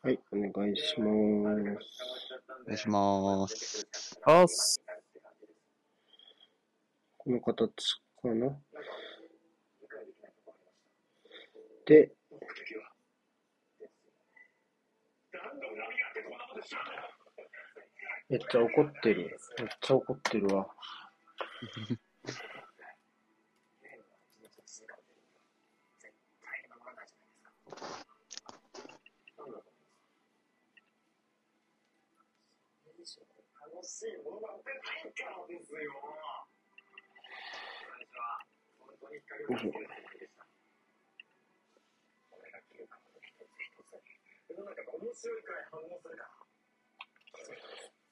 はい、お願いします。お願いします。あっす。この形かな。で、めっちゃ怒ってる。めっちゃ怒ってるわ。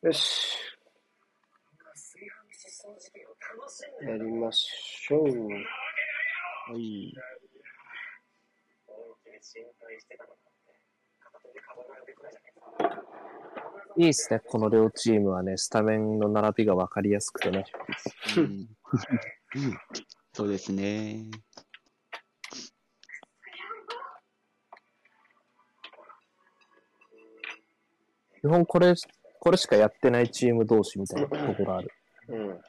よし。やりましょう。はい。いいっすね、この両チームはね、スタメンの並びが分かりやすくてね。うんそうですね。基本これ、これしかやってないチーム同士みたいなところある。うん。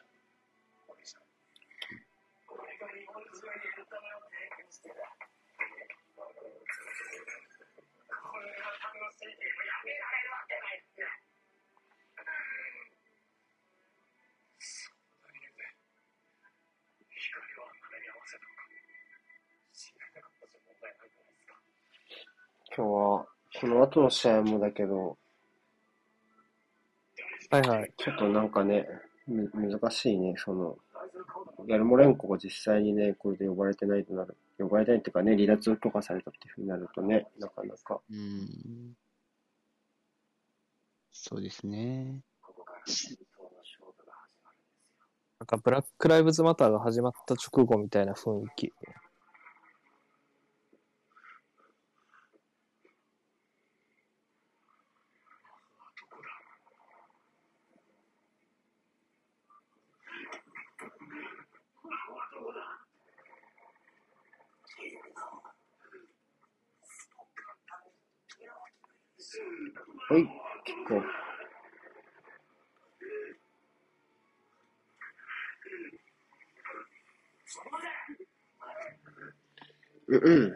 今日は、この後の試合もだけど、はいはい。ちょっとなんかね、む難しいね、その、ヤルモレンコが実際にね、これで呼ばれてないとなる。呼ばれてないっていうかね、離脱とかされたっていうふうになるとね、なかなか。うん。そうですね。なんかブラック・ライブズ・マターが始まった直後みたいな雰囲気。はい、キックオフ。うんうん。うん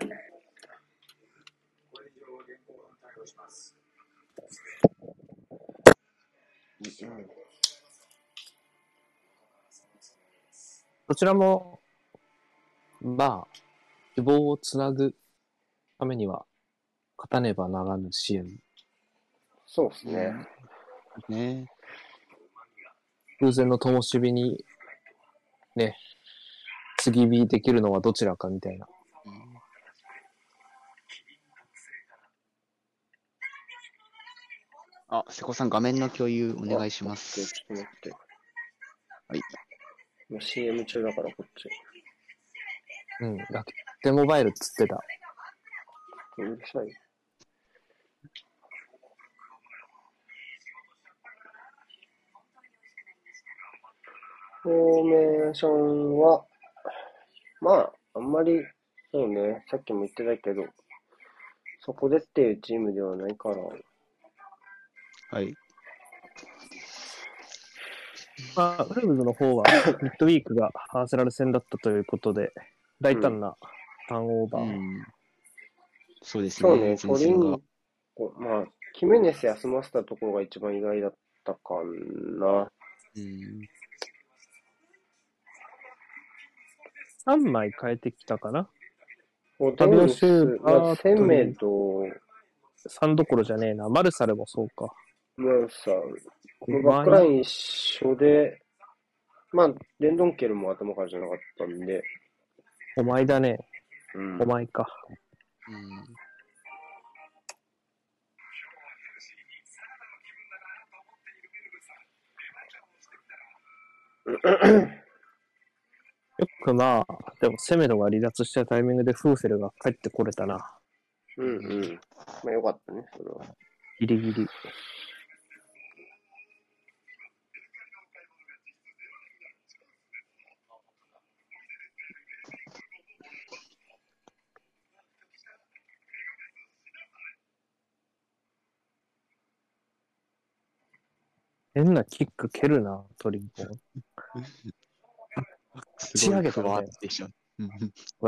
どちらも、まあ、希望をつなぐためには、勝たねばならぬ支援。そうですね。ね。偶然の灯火に、ね、継ぎ火できるのはどちらかみたいな。うんあ、瀬古さん、画面の共有お願いします。ちょっと待って。はい。今 CM 中だからこっち。うん。楽天モバイルっつってた。うるさい。フォーメーションは、まあ、あんまり、そうね、さっきも言ってたけど、そこでっていうチームではないから、はい。まあ、ウルブズの方は、ミッドウィークがアーセナル戦だったということで、大胆なターンオーバー。うん。そうですそうね、ね。トリンまあ、キメネス休ませたところが一番意外だったかな。うん。3枚変えてきたかな？オタビオシューまあ、バーセンメイと、?3 どころじゃねえな。マルサルもそうか。まあさ、このバックライン一緒で、まあ、レンドンケルも頭からじゃなかったんで、お前だね。うんお前か。うん。よくまあ、でもセメドが離脱したタイミングでフーフェルが帰ってこれたな。うんうん。まあよかったね、それは。ギリギリ。変なキック蹴るな、トリンコ。仕上げたふみたいなわってしょ。うん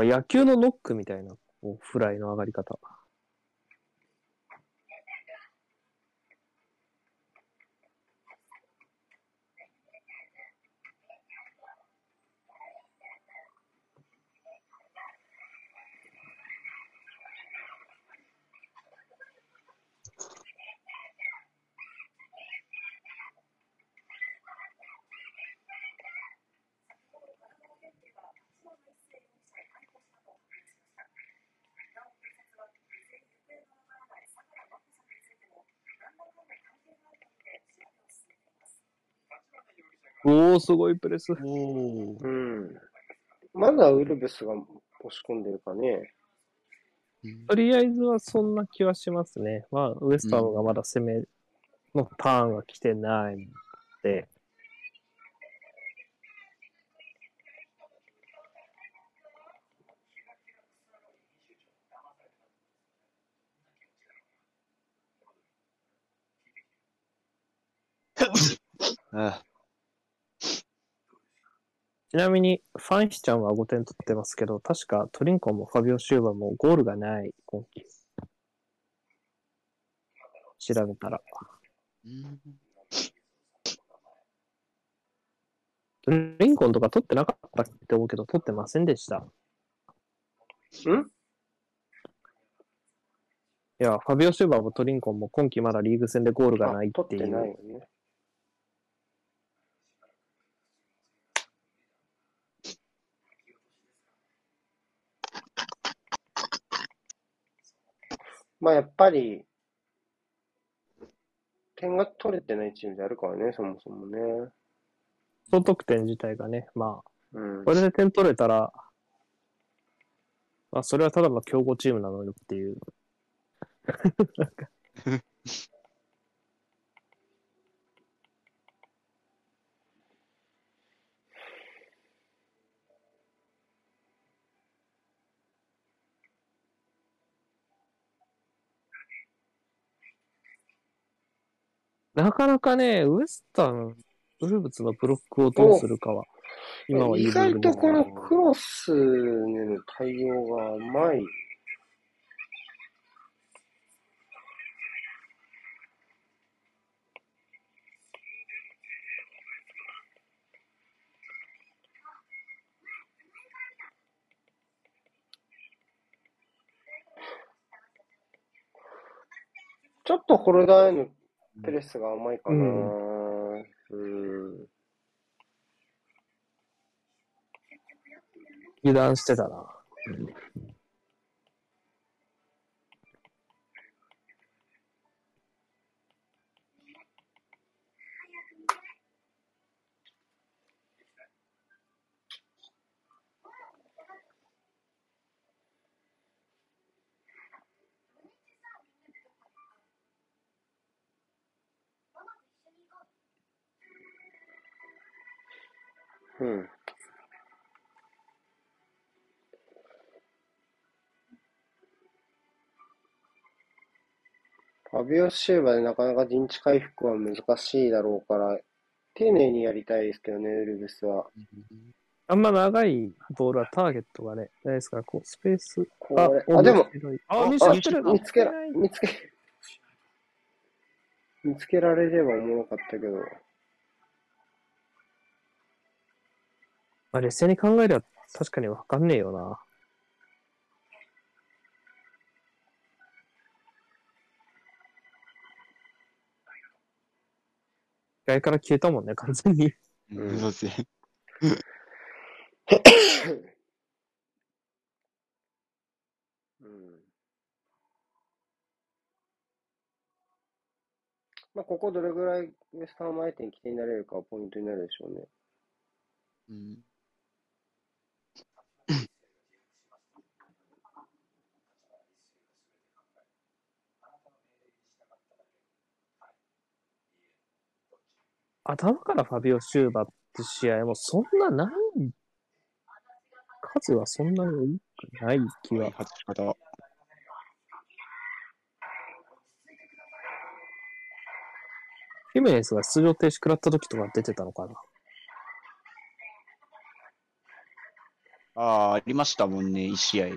野球のノックみたいな、こうフライの上がり方。おー、すごいプレス。うん。まだウルブスが押し込んでるかね。うんとりあえずはそんな気はしますね。まあ、ウエストハムがまだ攻めのターンが来てないので、あちなみに、ファンヒちゃんは5点取ってますけど、確かトリンコンもファビオ・シューバーもゴールがない、今季。調べたら。うんトリンコンとか取ってなかったって思うけど、取ってませんでした。ん？いや、ファビオ・シューバーもトリンコンも今季まだリーグ戦でゴールがないあってい取ってないうよね。まあやっぱり、点が取れてないチームであるからね、そもそもね。総得点自体がね、まあ、うんこ。れで点取れたら、まあ、それはただの強豪チームなのよっていう。なんかなかね、ウエスタン、ウルブツのブロックをどうするかは、今は意外とこのクロスへの対応が甘い。ちょっとホルダーへのプレスが甘いかな。うん。油断してたな。うん。ファビオ・シューバーでなかなか陣地回復は難しいだろうから、丁寧にやりたいですけどね、ウルブスは。あんま長いボールはターゲットがね、ないですから、こう、スペース。これ、あ、でも、あ、あ見つけてる。見つけら、見つけ、見つけられればおもろかったけど、まあ、劣勢に考えれば確かにわかんねえよな。外から消えたもんね、完全に。うんそうですね。うん。まあ、ここどれぐらいウエスタン相手に起点になれるかはポイントになるでしょうね。うん頭からファビオ・シューバーって試合もそんなない、数はそんなに多くない気は。外し方。ヒメネスが出場停止食らった時とか出てたのかなああ、ありましたもんね、1試合。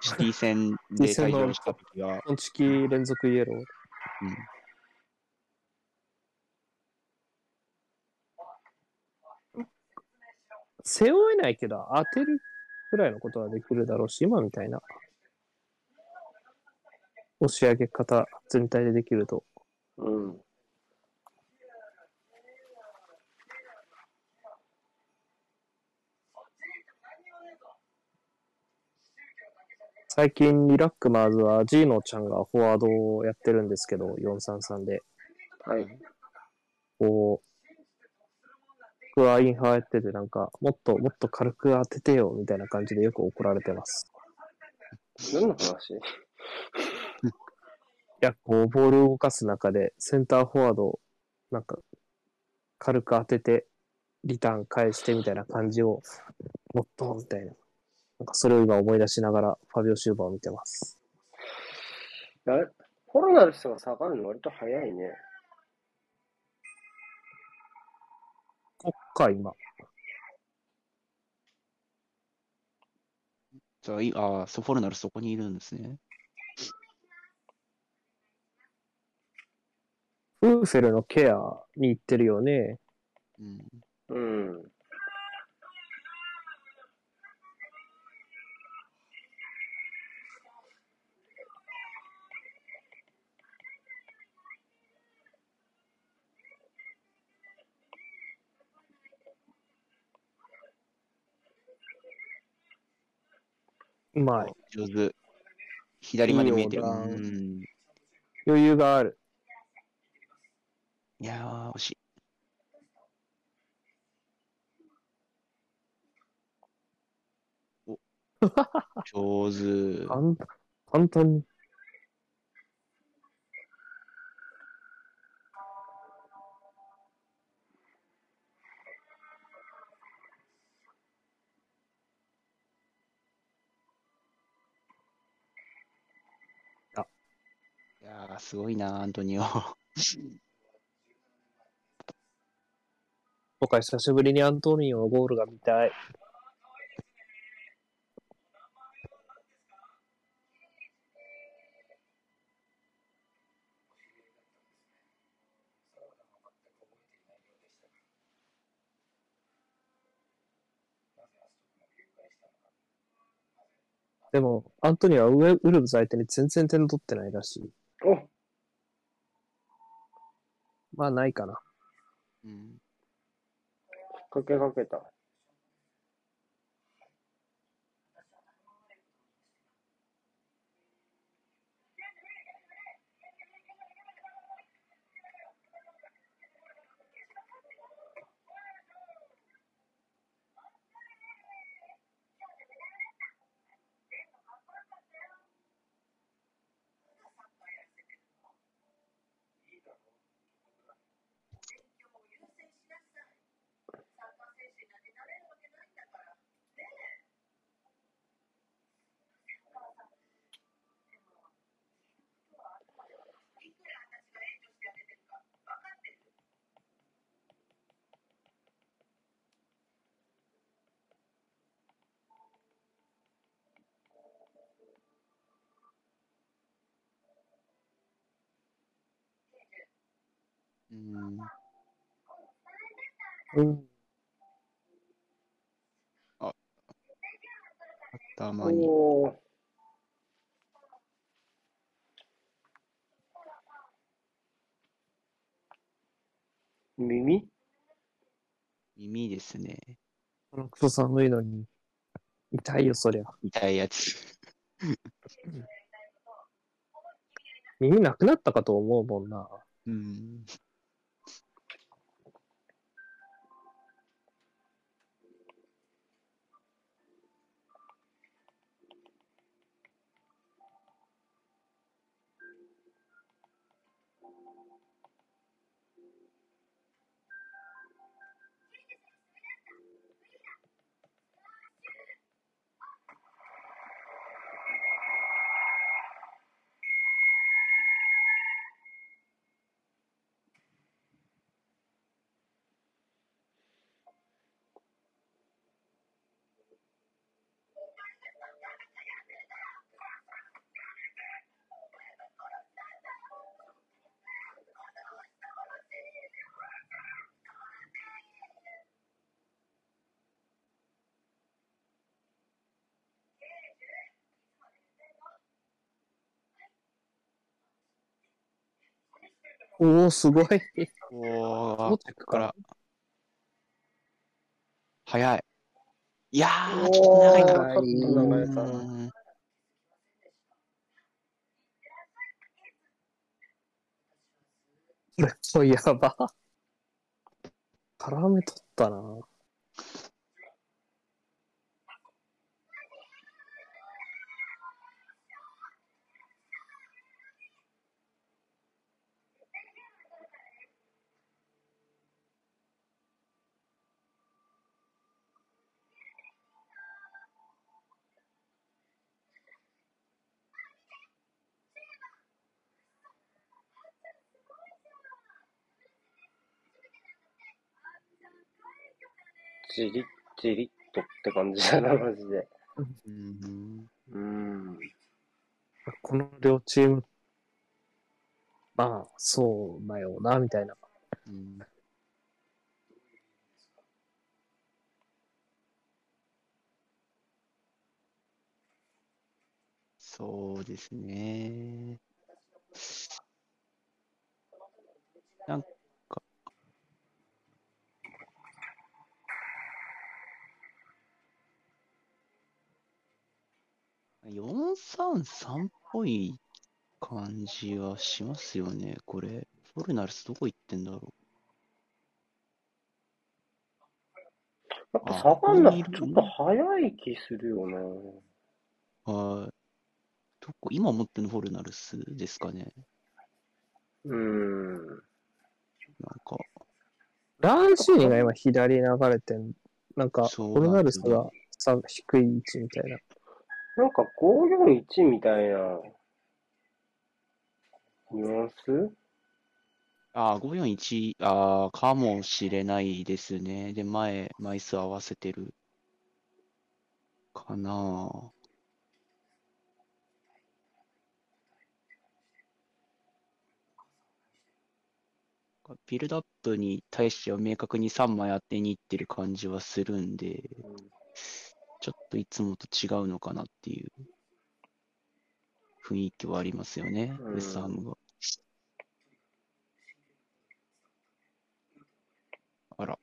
シティ戦で 退場した時は。本チキ連続イエロー。うん背負えないけど当てるくらいのことはできるだろうし、今みたいな押し上げ方全体でできると。うん。最近リラックマーズはジーノちゃんがフォワードをやってるんですけど、433で。はい。こう、僕はインハーやっててなんか、もっともっと軽く当ててよみたいな感じでよく怒られてます。何の話？いや、こう、ボールを動かす中で、センターフォワードを、なんか、軽く当てて、リターン返してみたいな感じを、もっと、みたいな。なんか、それを今思い出しながら、ファビオ・シューバーを見てます。あれ？コロナルスが下がるの割と早いね。か、今。じゃあ、いあーソフォルナルそこにいるんですね。フーフェルのケアに行ってるよね。うん。うん。うまい。上手。左まで見えてる。うん。余裕がある。いやー、惜しい。お上手。簡簡単に。や、すごいな、アントニオ。僕は久しぶりにアントニオのゴールが見たい。でも、アントニオはウウルブズ相手に全然点取ってないらしい。おまあ、ないかな。うん。かけかけた。うん。うん。頭に。おー。耳？耳ですね。このクソ寒いのに。痛いよ、そりゃ。痛いやつ。耳なくなったかと思うもんな。うん。おお、すごい。おー、到着ここからか。。早い。いやー、ちょっと長いか。おーちょっと長いこれやば。絡めとったな。じりっじりっとって感じだな、マジで。うんうん。この両チーム、まあ、そうだよな、みたいな。うんそうですね。なん433っぽい感じはしますよね、これ。フォルナルスどこ行ってんだろやっぱ下がんなあここにいるちょっと早い気するよな。う。はい。どこ、今持ってるのフォルナルスですかね。うん。なんか、ランシーニが今左に流れてん、なんか、そうコルナルスがさ低い位置みたいな。なんか541みたいなニュアンス？ああ、541、ああ、かもしれないですね。で、前、枚数合わせてる。かなあ。ビルドアップに対しては明確に3枚当てにいってる感じはするんで、ちょっといつもと違うのかなっていう雰囲気はありますよね、うんウェストハムが。あら。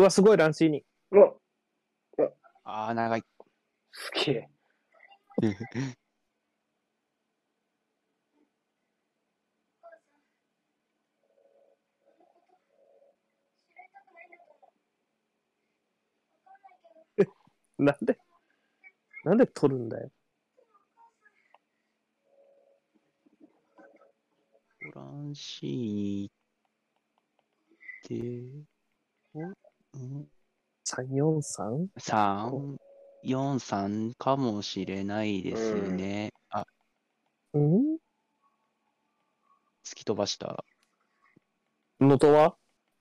うわ、すごい、ランシーニ。うわ、ああ、長い。すげえ。なんで、なんで取るんだよ。トランシーニで、お、うん、343? 3、4、3かもしれないですね。あ、うん？突き飛ばした。ノトワ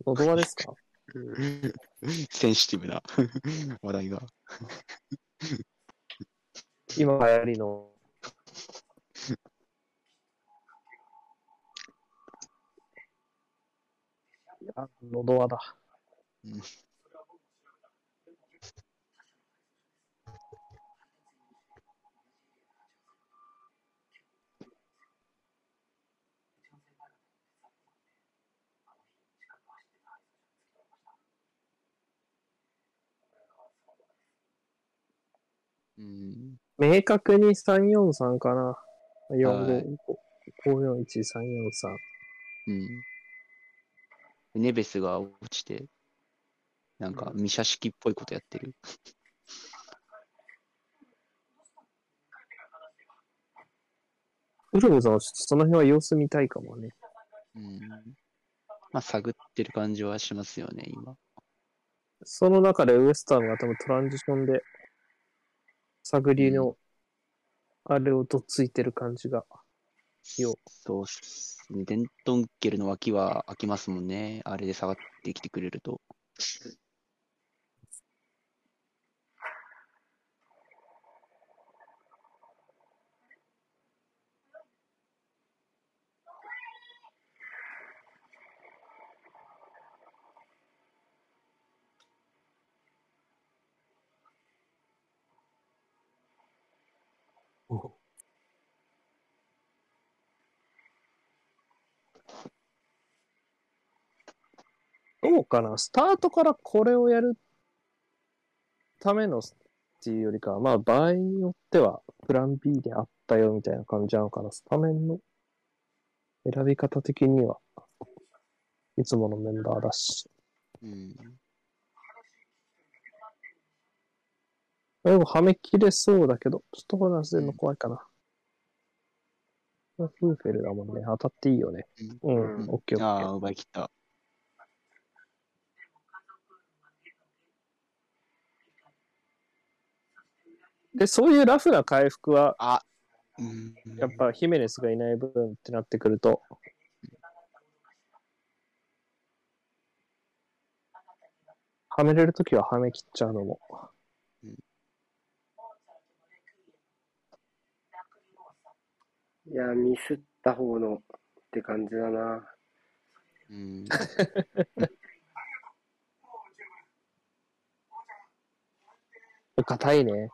ノトワですか？センシティブな 話題が。今流行りの。いや、ノドワだ。うんうん。明確に343かな。はい45 541、343。うん。ネベスが落ちて、なんか、ミシャ式っぽいことやってる。ウルムさんはその辺は様子見たいかもね。うん。まあ、探ってる感じはしますよね、今。その中でウエスタンが多分トランジションで、探りの、あれをどっついてる感じが。よそうっすね。デントンケルの脇は空きますもんね。あれで下がってきてくれると。うかなスタートからこれをやるためのっていうよりかは、まあ場合によってはプラン B であったよみたいな感じなのかな。スタメンの選び方的にはいつものメンバーだし。うん。でもはめきれそうだけど、ちょっとホランス出るの怖いかな。フーフェルだもんね。当たっていいよね。うん、うんオッケーオッケああ、ー。奪い切った。で、そういうラフな回復は、あ、うん。やっぱヒメネスがいない分ってなってくると、はめれるときははめ切っちゃうのも。いや、ミスった方のって感じだな。うん。硬いね。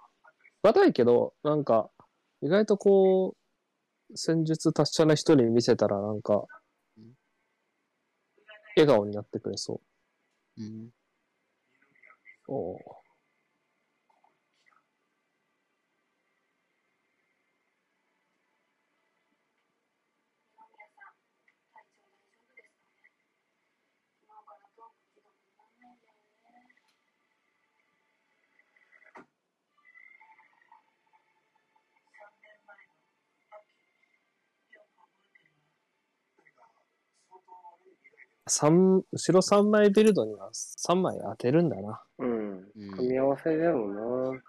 硬いけど、なんか、意外とこう、戦術達者な人に見せたらなんかうん、笑顔になってくれそう。うん。おう三後ろ3枚ビルドには3枚当てるんだな。うん。うん組み合わせだろうな。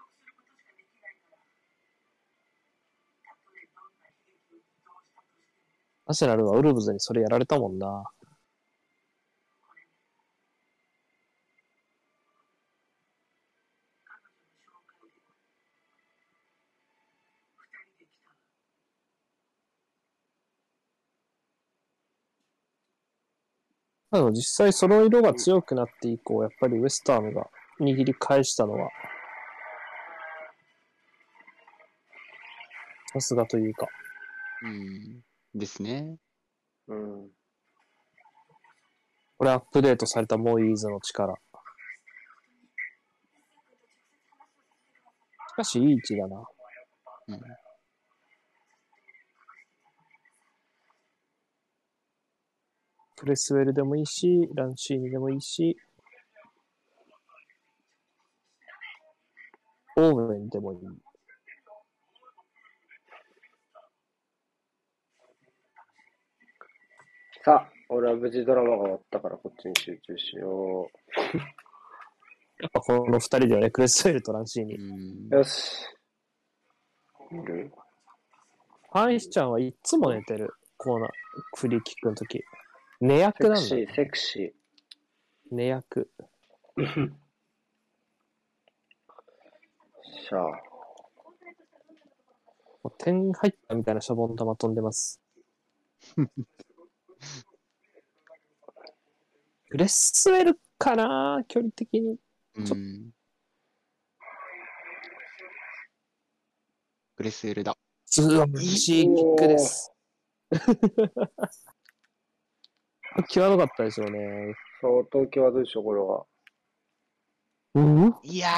アシェナルはウルブズにそれやられたもんな。でも実際その色が強くなって以降、やっぱりウエスタームが握り返したのは、さすがというか、うん。ですね。うん。これアップデートされたモイーズの力。しかしいい位置だな。うん。プレスウェルでもいいし、ランシーニでもいいし、オーウェンでもいい。さあ、俺は無事ドラマが終わったからこっちに集中しよ やっぱこの二人だよね、クレスウェルとランシーニ。よし。いる？ファンヒちゃんはいつも寝てる。コーナー、フリーキックの時。寝セ役なんだよ。クシー、セクシ寝役。ー。しゃあ。もう点入ったみたいなシャボン玉飛んでます。クレスウェルかな距離的に。うん。グレスエルだ。素晴らしいキックです。際どかったでしょうね。相当際どいでしょ、これは。うん？いや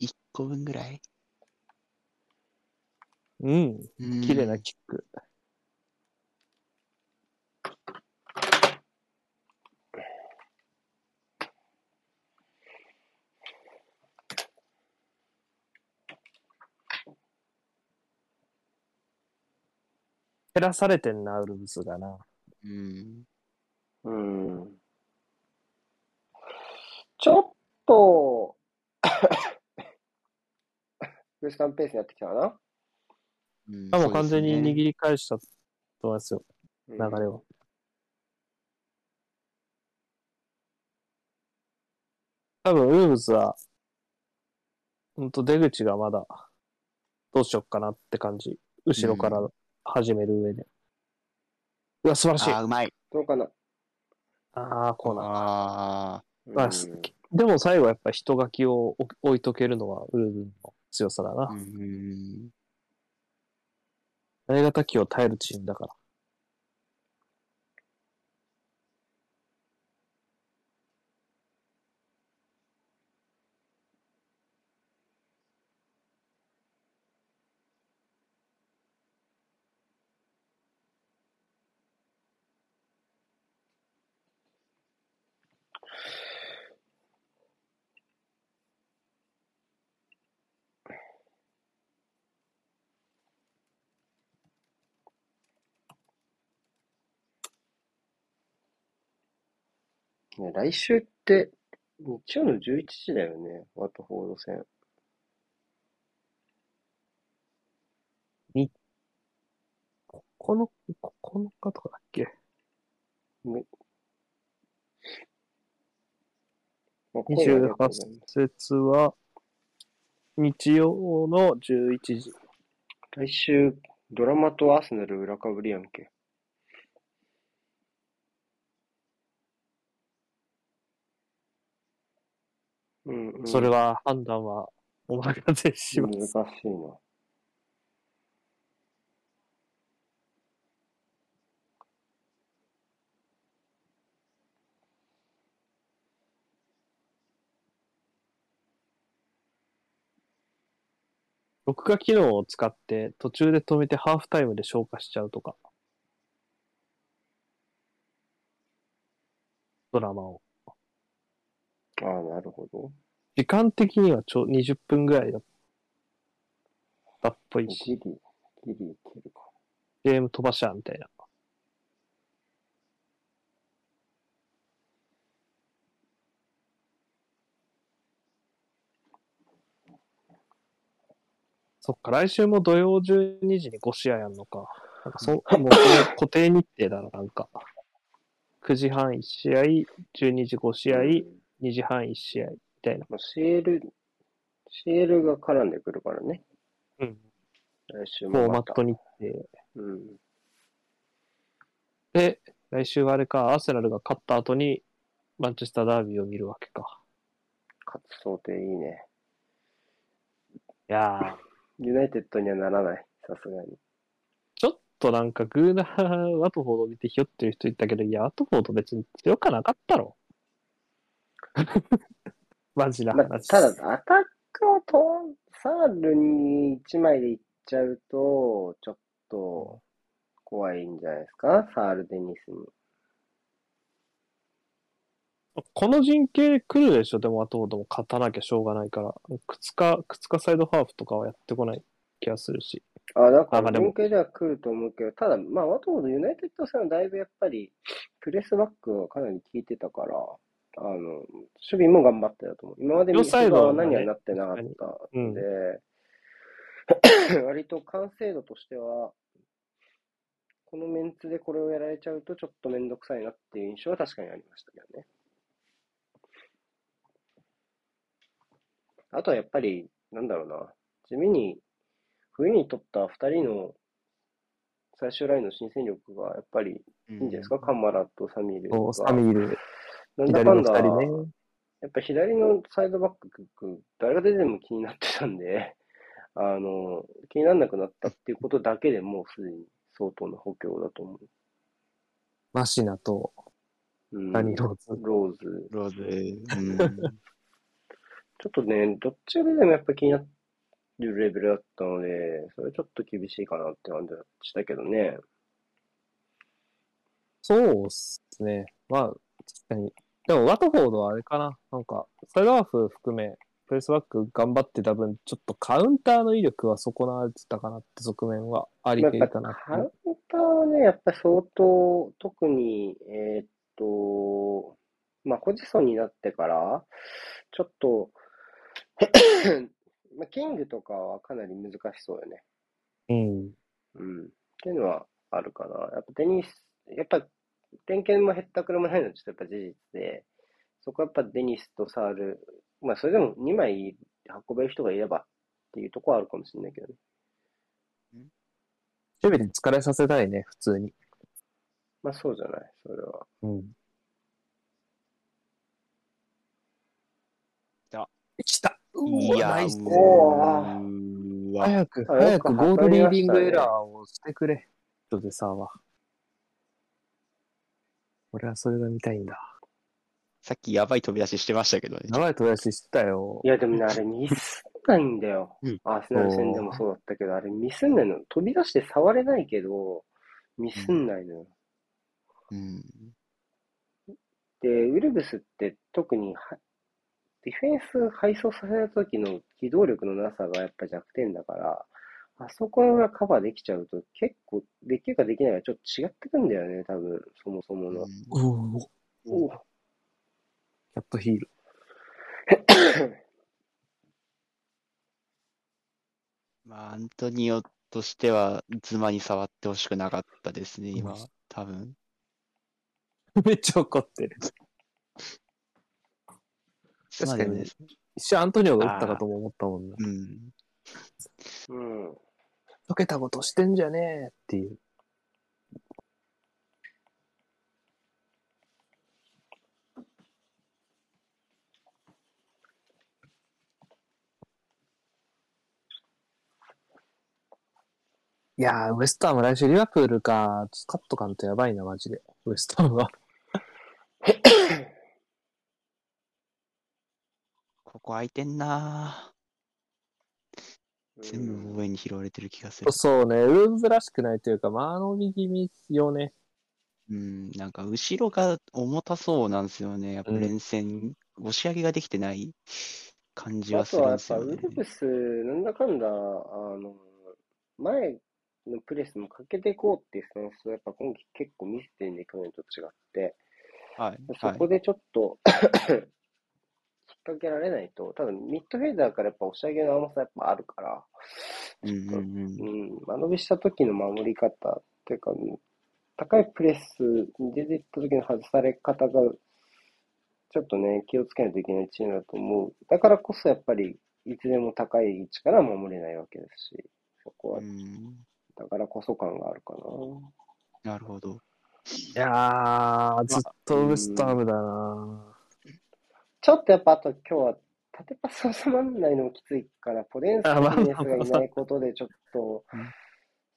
ー。1個分ぐらい？うん。うん綺麗なキック。減らされてんな、ウルブスがな。うん。うん。ちょっと、ウエスタンペースになってきたかな？うんあもう完全に握り。り返したと思いますよ、流流れは。多分、ウルブズは、ほんと出口がまだ、どうしよっかなって感じ。後ろから始める上で。うわ、素晴らしい。あー、うまい。どうかな。ああ、コーナー。あまあうんでも最後やっぱ人書きを置置いとけるのはウルブの強さだなあ。。うん。投げ型機を耐えるチームだから。ね、来週って、日曜の11時だよね、ワトフォード戦。この、9日とかだっけ？まあ声ありがとう ?28 ございます節は、日曜の11時。来週、ドラマとアーセナル裏かぶりやんけ。うん、うん。それは判断はお任せしま難しす。いな。録画機能を使って途中で止めてハーフタイムで消化しちゃうとか。ドラマを。ああ、なるほど。時間的にはちょ20分ぐらいだったっぽいギし、リ、ギリいけるか。ゲーム飛ばしゃみたいな。そっか、来週も土曜12時に5試合やんのか。なんかそ、もう固定日程だな、なんか。9時半1試合、12時5試合、うん2時半1試合、みたいな。まあ、CL、CL が絡んでくるからね。うん。来週フォもまた。ーマット日程。うん。で、来週はあれか、アーセナルが勝った後に、マンチェスターダービーを見るわけか。勝つ想定いいね。いやー、ユナイテッドにはならない。さすがに。ちょっとなんかグーナー、ワトフォード見てひよってる人いたけど、いや、ワトフォード別に強かなかったろ。マジなまあ、話。ただ、アタックをと、サールに1枚でいっちゃうと、ちょっと怖いんじゃないですか？サール・デニスに。この陣形来るでしょ、でもワトフォードも勝たなきゃしょうがないから。靴か、靴かサイドハーフとかはやってこない気がするし。あ、だから、あまあでも文系では来ると思うけど、ただ、まあ、ワトフォード、ユナイテッド戦はだいぶやっぱり、プレスバックはかなり効いてたから、あの、守備も頑張ってたと思う。今まで両サイドはね何はなってなかったうんので、割と完成度としては、このメンツでこれをやられちゃうとちょっとめんどくさいなっていう印象は確かにありましたけどね。あとはやっぱり、なんだろうな、地味に冬に取った2人の最終ラインの新戦力がやっぱりいいんじゃないですか、カンマラとサミール。サミール、なんだ左のかんだ、ね。やっぱ左のサイドバック、誰が出ても気になってたんで、あの、気にならなくなったっていうことだけでもうすでに相当な補強だと思マシナとう。うん、ダニーローズ？ローズ。ローズ。うん。ちょっとね、どっちが出てもやっぱ気になるレベルだったので、それちょっと厳しいかなって感じはしたけどね。そうっすね。まあ、確かに。でも、ワトフォードはあれかな。なんか、サイドハーフ含め、プレスバック頑張ってた分、ちょっとカウンターの威力は損なわれてたかなって側面はありやっぱていたなカウンターはね、やっぱり相当、特に、えーっと、まあ、ホジソンになってから、ちょっと、まあ、キングとかはかなり難しそうよね。うん。っていうのはあるかな。やっぱテニス、やっぱ、点検もへったくれもないのはちょっとやっぱ事実で、そこはやっぱデニスとサール、まあそれでも2枚運べる人がいればっていうところはあるかもしれないけどね。守備で疲れさせたいね、普通に。まあそうじゃない、それは。うん。来た。来たいやナイスー、おうーわ。早く、あ早くゴールリーディングエラーをしてくれ。人でさは。俺はそれが見たいんだ。さっきやばい飛び出ししてましたけどね。長い飛び出ししてたよい。やでもね、あれミスんないんだよ。うんアーセナル戦でもそうだったけど、あれミスんないの。飛び出して触れないけど、ミスんないのよ。うん。で、ウルブスって特にはディフェンス配送させた時の機動力のなさがやっぱ弱点だから、あそこがカバーできちゃうと結構できるかできないかちょっと違ってくんだよね、多分、そもそもの。うおおキャットヒール。まあ、アントニオとしては、ズマに触ってほしくなかったですね、今うん。多分。めっちゃ怒ってる。ズマでもですね。一瞬アントニオが打ったかとも思ったもんな。うん。うん。溶けたことしてんじゃねえっていう。いやー、ウエストハム来週リバプールか、カットかんとやばいな、マジで。ウエストハムは。ここ空いてんな全部上に拾われてる気がする。そうね、ウルーズらしくないというか、間延び気味よね。うん、なんか後ろが重たそうなんですよね。やっぱうん連戦、押し上げができてない感じはすあとはやっるんですよね。ぱウルブス、なんだかんだ、あの、前のプレスもかけていこうっていうスタンスをやっぱ今季結構見せてるんで、去年と違って、はい。はいそこでちょっと引っ掛けられないと、ただミッドフェーダーからやっぱ押し上げの甘さやっぱあるから、うんうん間延びした時の守り方っていうか、高いプレスに出ていった時の外され方が、ちょっとね、気をつけないといけないチームだと思う。だからこそやっぱり、いつでも高い位置から守れないわけですし、そこは。う、ん、だからこそ感があるかな。なるほど。いやー、ずっとウエストハムだなちょっとやっぱあと今日は縦パス収まらないのもきついから、ポデンスあまあとヒメネスがいないことでちょっとうん、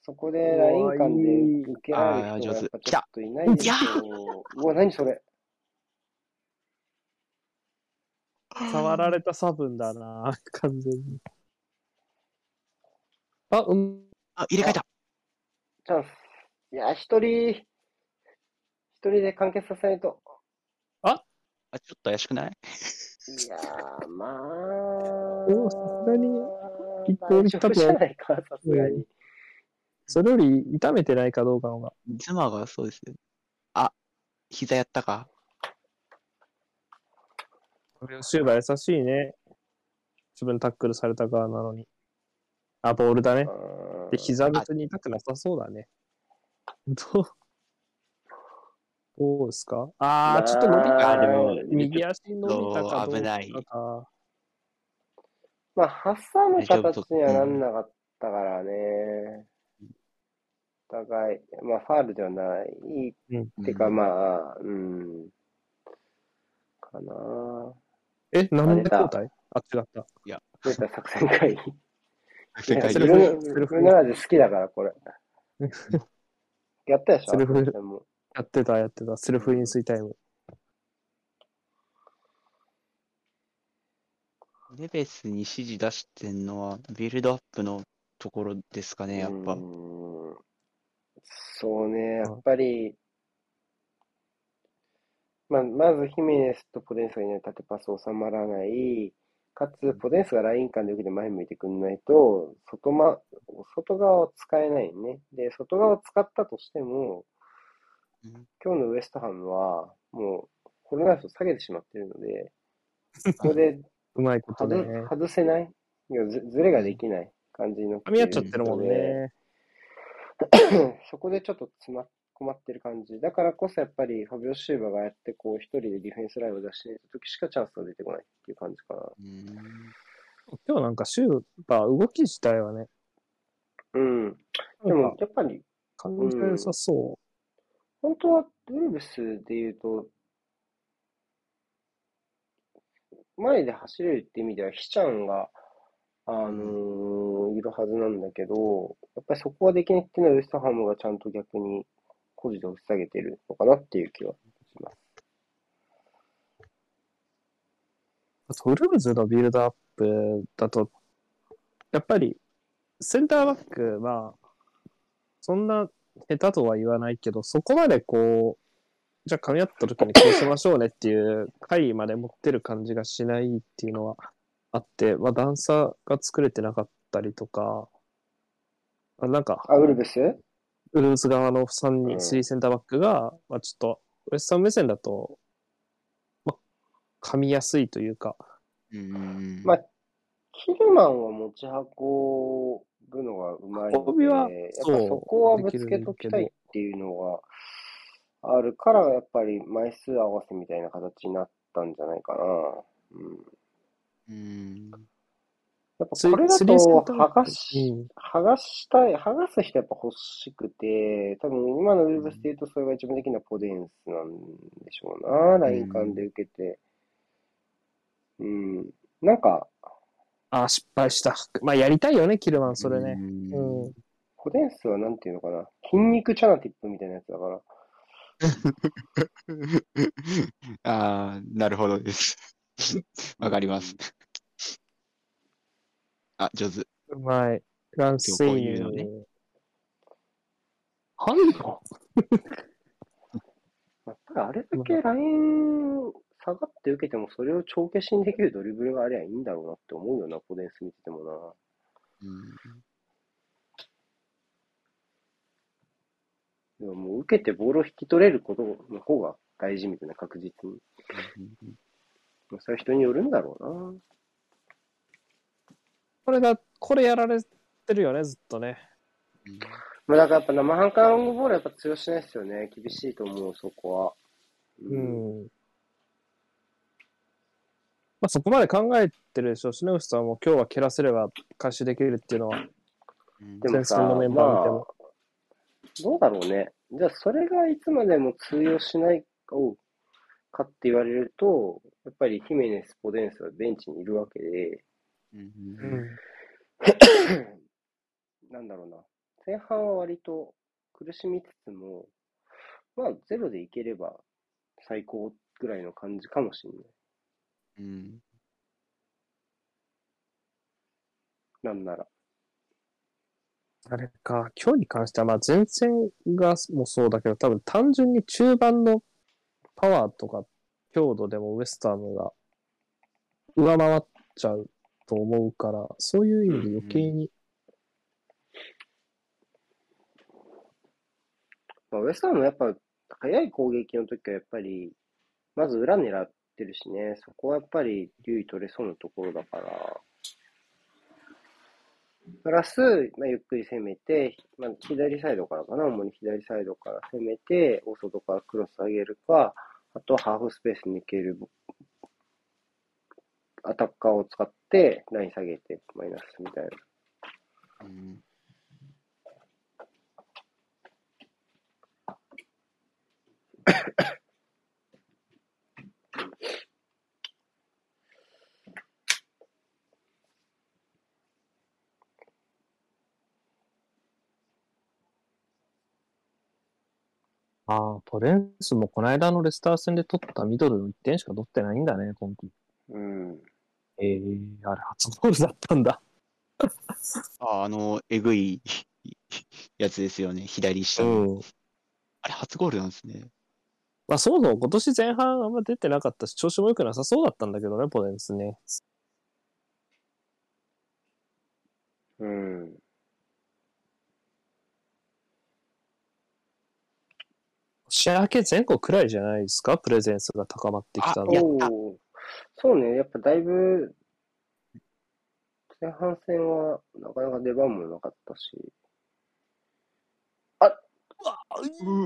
そこでライン間で受けられる人がやっぱちょっといないですいやよ。うわ、何それ。触られた差分だな完全に。あ、うん。あ、入れ替えたチャンス。いや、一人、一人で完結させないと。あ、ちょっと怪しくない？いやー、まあ。おさすがに一個大行ったと丈夫じゃないか、さすがに。それより痛めてないかどうかのが。ズマがそうですね。あ、膝やったか？シューバー優しいね。自分タックルされた側なのに。あ、ボールだね。で、膝別に痛くなさそうだね。どう？どうですか？あー、ちょっと伸びた。右足伸びたかどうか危ないか。まあ、挟む形にはなんなかったからね。お互い、まあ、ファールではない。うん。ってか、まあ、うん。かなえ、なんで交代？あ、違った。出た作戦会議。世界ブセルフルセルフブルナージ好きだから、これ。やったでしょ？セルフでもやってた、やってた。セルフ飲水タイム。ネベスに指示出してんのは、ビルドアップのところですかね、やっぱう。そうね、やっぱり、まあ、まずヒメネスとポデンスがいない縦パス収まらない、かつポデンスがライン間で受けて前向いてくんないと、外,、ま、外側を使えないね。で、外側を使ったとしても、うん今日のウエストハムは、もう、コロナイフを下げてしまっているので、ここでうまいこと外ね。外せないいやずずれができない感じの。噛み合っちゃってるもんね。そこでちょっと詰ま困ってる感じ。だからこそやっぱりファビオ・シューバーがやってこう一人でディフェンスラインを出していた時しかチャンスが出てこないっていう感じかな。うん。今日なんかシューバー動き自体はね、うん。でもやっぱり感じが良さそ本当はウルブスで言うと、前で走れるって意味では、ヒちゃんが、あのーいるはずなんだけど、やっぱりそこはできないっていうのは、ウエストハムがちゃんと逆に、個人で押し下げてるのかなっていう気はします。ウルブズのビルドアップだと、やっぱりセンターバックは、そんな下手とは言わないけど、そこまでこう、じゃあ噛み合った時にこうしましょうねっていう回まで持ってる感じがしないっていうのはあって、まあ段差が作れてなかったりとか、あなんか、あ、ウルブス？ウルブス側の3人、うん。3センターバックが、まあちょっと、ウエスタン目線だと、まあ、噛みやすいというか、うん。まあ、キルマンは持ち運ぶのがうまいので、やっぱそこはぶつけときたいっていうのがあるから、やっぱり枚数合わせみたいな形になったんじゃないかな。うんうん。やっぱこれだと剥がし、うん剥がしたい、剥がす人やっぱ欲しくて、多分今のウルブスで言うとそれが一番できるのはポデンスなんでしょうな。ライン間で受けて。うん。なんか、あ、失敗した。まあ、やりたいよね、キルマン、それね。うんうん。ポデンスはなんていうのかな。筋肉チャナティップみたいなやつだから。ああ、なるほどです。わかります。あ、上手。うまい。ランスイ今日こういうのねン。はいよ。まあ、ただあれだけライン下がって受けてもそれを帳消しにできるドリブルがありゃいいんだろうなって思うよな、ポデンス見ててもな。うんでももう受けてボールを引き取れることの方が大事みたいな確実に。まあそれは人によるんだろうな。これが、これやられてるよね、ずっとね。まあだからやっぱ生半可ロングボールはやっぱ通用しないですよね。厳しいと思う、そこは。う。ん。まあ、そこまで考えてるでしょうしね、牛さんも今日は蹴らせれば回収できるっていうのは、前線のメンバー見てまもあ、どうだろうね。じゃあそれがいつまでも通用しないかをかって言われると、やっぱりヒメネス、ポデンスはベンチにいるわけで、うんうん。なんだろうな。前半は割と苦しみつつも、まあゼロでいければ最高ぐらいの感じかもしれない。うん。なんなら。あれか、今日に関しては、まあ前線がもそうだけど、多分単純に中盤のパワーとか強度でもウエスタムが上回っちゃうと思うから、そういう意味で余計に、まあ、ウエストハムもやっぱ早い攻撃の時はやっぱり、まず裏狙ってるしね、そこはやっぱり優位取れそうなところだから、プラス、まあ、ゆっくり攻めて、まあ、左サイドからかな、主に左サイドから攻めて、大外からクロス上げるか、あとはハーフスペース抜けるアタッカーを使って、ライン下げて、マイナスみたいな。うん ああ、ポレンスもこの間のレスター戦で取ったミドルの1点しか取ってないんだね、今季。うん。ええあれ初ゴールだったんだ。あ、あの、えぐいやつですよね。左下の。ん。あれ、初ゴールなんですね。まあ、そもそも今年前半あんま出てなかったし、調子も良くなさそうだったんだけどね、ポレンスね。うん。年明け前後くらいじゃないですか、プレゼンスが高まってきたのあや。ったおーそうね、やっぱだいぶ、前半戦はなかなか出番もなかったし。あ、う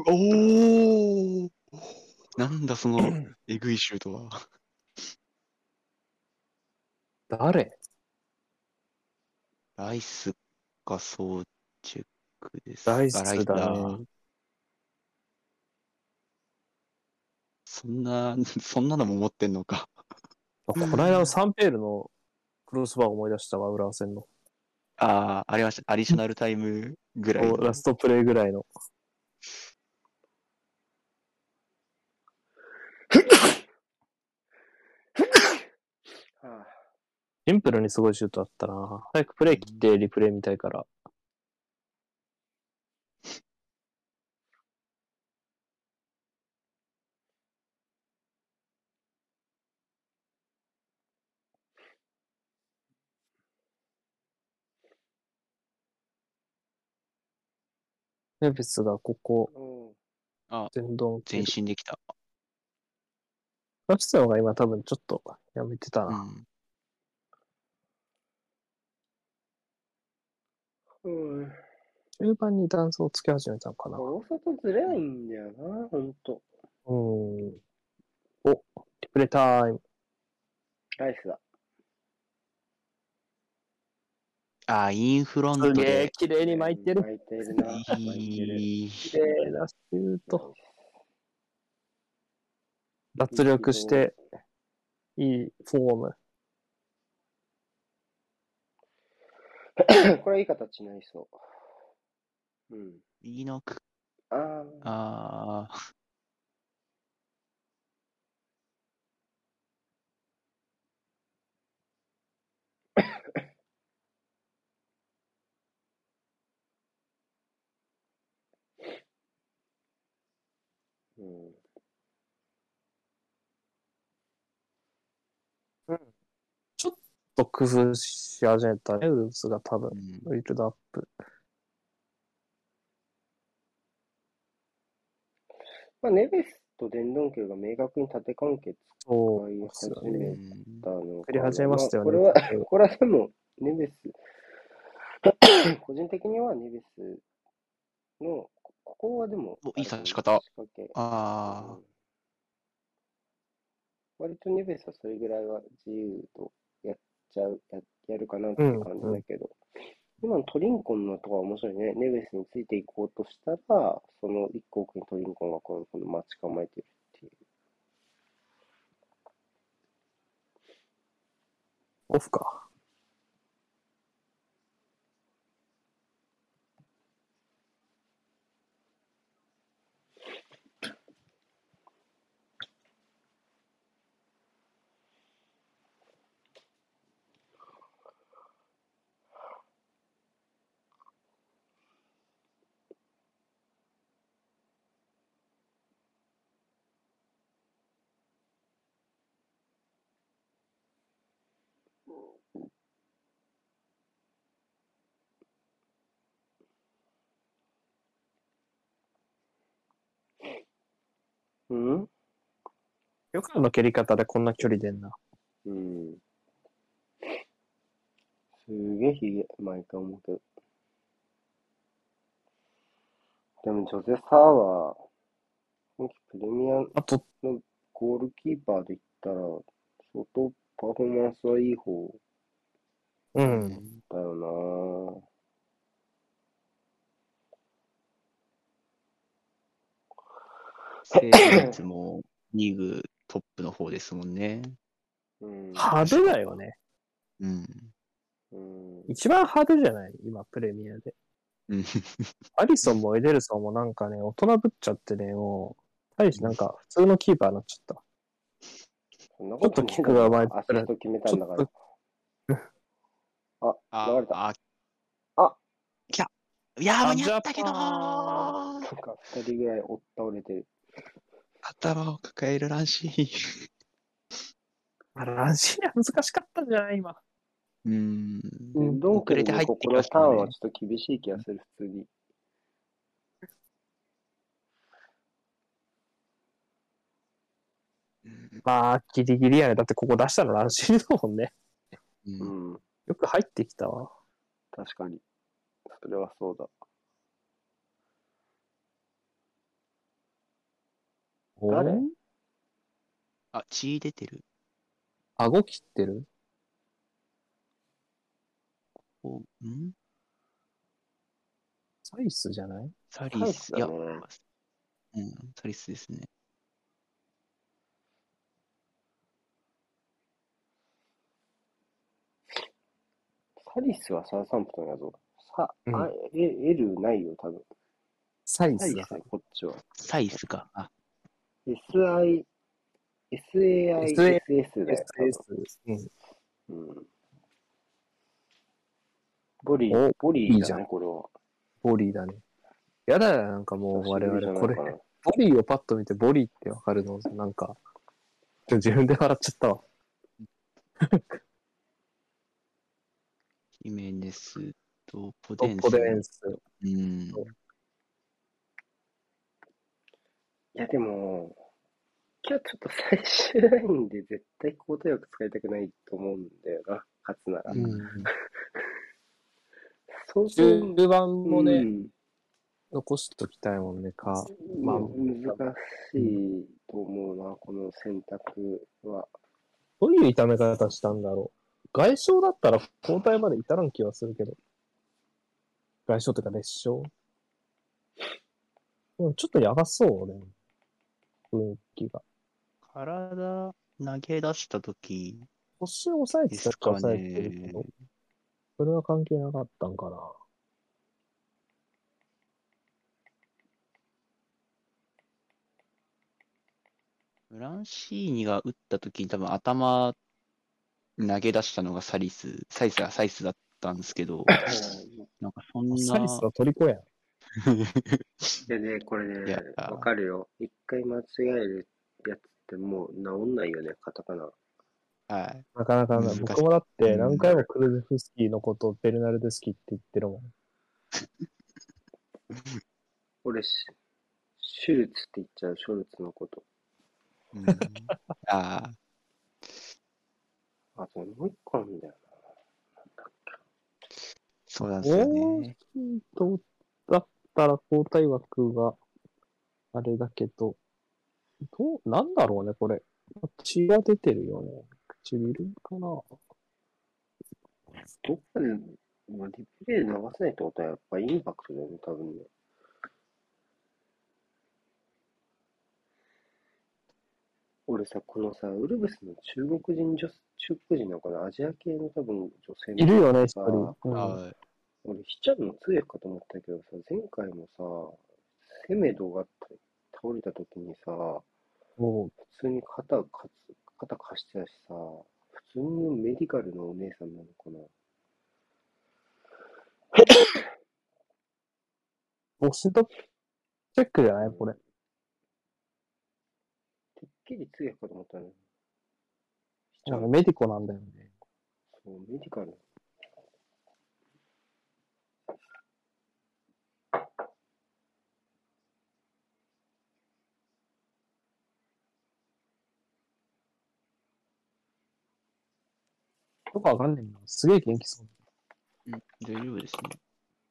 おおなんだその えぐいシュートは。誰？ライスかソーチェックです。ライスあライスだね。そんな、そんなのも持ってんのか。あこの間のサンペールのクロスバー思い出したわ、浦和戦の。ああ、ありました。アディショナルタイムぐらいの。ラストプレイぐらいの。はシンプルにすごいシュートあったな。早くプレイ切ってリプレイ見たいから。ネベスがここ、あ、うん。あ、全道前進できた。ラストが今多分ちょっとやめてたな。うん。うん。中盤に段差をつけ始めたのかな。大外ずれないんだよな、ほんと。うん。お、リプレイタイム。ライスだ。あ、インフロントすげえで。綺麗に巻いてる。巻いてるな。綺麗なシュート。脱力して、いいフォーム。これいい形になりそう。うん。いいのく。ああ。ああ。と工夫し始めたね、ウルブスが多分う。んウィルドアップ。まあ、ネベスとデンドンケルが明確に縦関係使い。始めうんたの作り始めましたよね。まあこれは、これはでも、ネベス、個人的にはネベスの、こここはでも、おいい差し方あうん割とネベスはそれぐらいは自由とちゃう、ややるかなっていう感じだけど、今のトリンコンのとこは面白いね。ネベスについていこうとしたら、その一個奥にトリンコンがこのこの待ち構えてるっていう。オフか。うん？よくあの蹴り方でこんな距離出んな。うん。すげえひげ、毎回思うけど。でも、ジョゼ・サーは、今季プレミアあと、のゴールキーパーで言ったら、相当パフォーマンスはいい方うん。だよセーブ率もリーグトップの方ですもんね。なうん。派手だよね。うん。うん。一番派手じゃない？今、プレミアで。うん。アリソンもエデルソンもなんかね、大人ぶっちゃってね、もう、大してなんか普通のキーパーになっちゃった。そんなちょっとキックが前アシスト決めたんだからち。あ、流れた。あ、あきゃ、いや、あ間に合ったけどジャパなんか、二人ぐらいお倒れてる。頭を抱えるらしい。あランシーは難しかったんじゃない今。うん。うんドンケル遅れて入ってきましたねターンはちょっと厳しい気がする、普通に。まあ、ギリギリやね。だってここ出したのランシーだもんね。うんうん。よく入ってきたわ。確かに。それはそうだ。誰？おあ、血出てる。顎切ってる？おん？サイスじゃない？サリス、いや、ねうん、サリスですね。サリスはサウサンプトンやぞ。さ、うんあ、え、L ないよ、多分。サイサイスこっちは。サイスか。あ、SI、SAISS だよ。SS。うん。うん。ボリおー、ボリーじゃいいじゃんないこれは。ボリーだね。やだよ、なんかもう我々、これ、ボリーをパッと見てボリーってわかるの、なんか、自分で笑っちゃったわ。ヒメネスとポデンス。ポデンス。うん。いや、でも、今日ちょっと最終ラインで絶対交代枠使いたくないと思うんだよな、勝つなら。うん。そうそう、中盤もね、うん残しときたいもんね、か。まあ難しいと思うな、この選択は。どういう痛め方したんだろう。外傷だったら交代まで至らん気はするけど。外傷というか裂傷。でもちょっとやばそうね。雰囲気が。体投げ出したとき腰を押さえてたかえてるけねど。。それは関係なかったんかな。フランシーニが打ったときに多分頭投げ出したのがサリス、サイスはサイスだったんですけど、なんかそんな、サリスはトリコやん。でね、これねわかるよ。一回間違えるやつってもう治んないよね、カタカナ。はい。なかなかな、難しい僕もだって何回もクルゼフスキーのことをベルナルデスキーって言ってるもん。俺し、シュルツって言っちゃう、ショルツのこと。うん、ああ、あともう一個あるんだよな。なんだっけそうなんですよ大ね。きいとだったら交代枠があれだけど、どう、なんだろうね、これ。血が出てるよね。唇かなどっかで、まあ、リプレイで流せないってことはやっぱインパクトだよね、多分ね。俺さ、このさ、ウルブスの中国人女、中国人なのかな？アジア系の多分女性のいるよね、一さ人。うんはい。俺、ヒチャンの通訳かと思ったけどさ、前回もさ、セメドが倒れた時にさ、も普通に肩かつ、肩貸してたしさ、普通のメディカルのお姉さんなのかなう、ボシドチェックじゃないこれ。てっきり通訳かと思ったのよ。ヒチャなんかン、メディコなんだよね。そう、メディカル。よくわかんねえな。すげえ元気そう。うん、大丈夫ですね。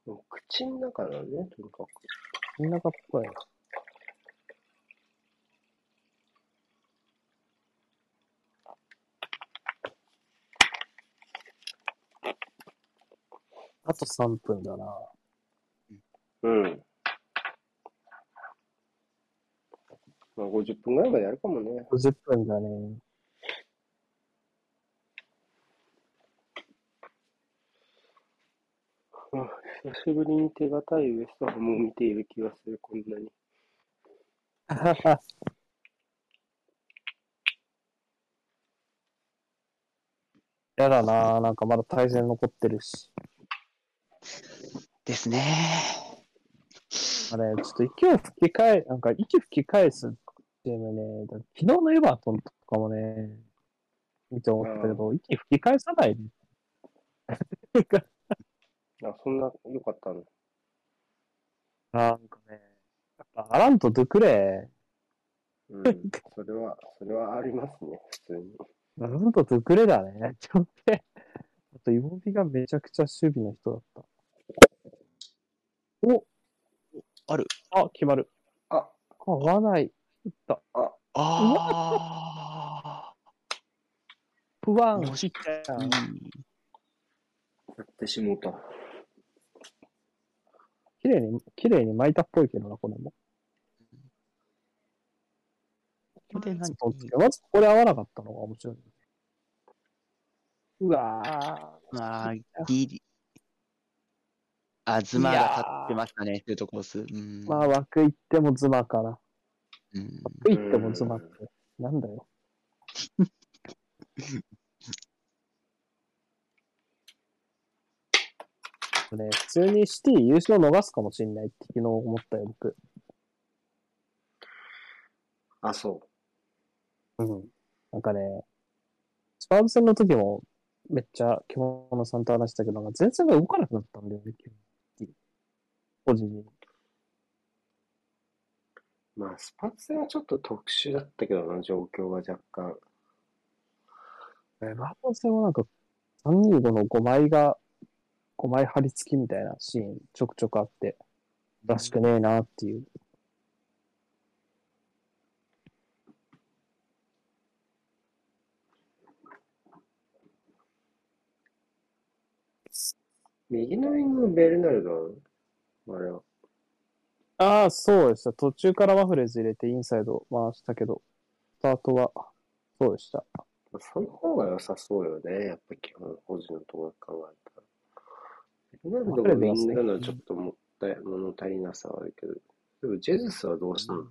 でも口の中なのね、とにかく。みんなかっこいい。あと3分だな。うん。まあ、50分ぐらいまでやるかもね。50分だね。あ久しぶりに手堅いウエストハムを見ている気がする、こんなに。やだななんかまだ対戦残ってるし。ですね。あれ、ちょっと息を吹き返、なんか息吹き返すゲームね、だ昨日のエバートンとかもね、見て思ったけど、息吹き返さないね。あ、そんな良かったの？なんかね、やっぱアランとドゥクレうん。それは、それはありますね、普通に。イ、アランとドゥクレだね。ちょっと、あと、イモビがめちゃくちゃ守備の人だった。おある。あ、決まる。ああ、合わない。打った。あ不安あ、もしちゃん。やってしもうた。綺麗に、綺麗に巻いたっぽいけどな、これも。これ何？まずこれ合わなかったのが面白い。うわー。あー、ギリ。あ、ズマが立ってましたね、シュートコース。うん。まあ、枠行ってもズマから。うん、枠行ってもズマって。なんだよ。ね、普通にシティ優勝逃すかもしれないって昨日思ったよ、僕。あ、そうん。なんかね、スパーズ戦の時もめっちゃ今日のさんと話したけど、なんか前線が動かなくなったんだよね。個人に。う。まあ、スパッツ戦はちょっと特殊だったけどな、状況が若干。えバートン戦はなんか325の5枚が5枚張り付きみたいなシーンちょくちょくあって、らしくねえなっていう。右のウィングベルナルドあれは。ああ、そうでした。途中からワフレーズ入れてインサイド回したけど、スタートはそうでした。その方が良さそうよね。やっぱ基本、個人のところ考えたら。ベルナルドがウィングなのはちょっともったい、物足りなさはあるけど。でも、ジェズスはどうしたの？終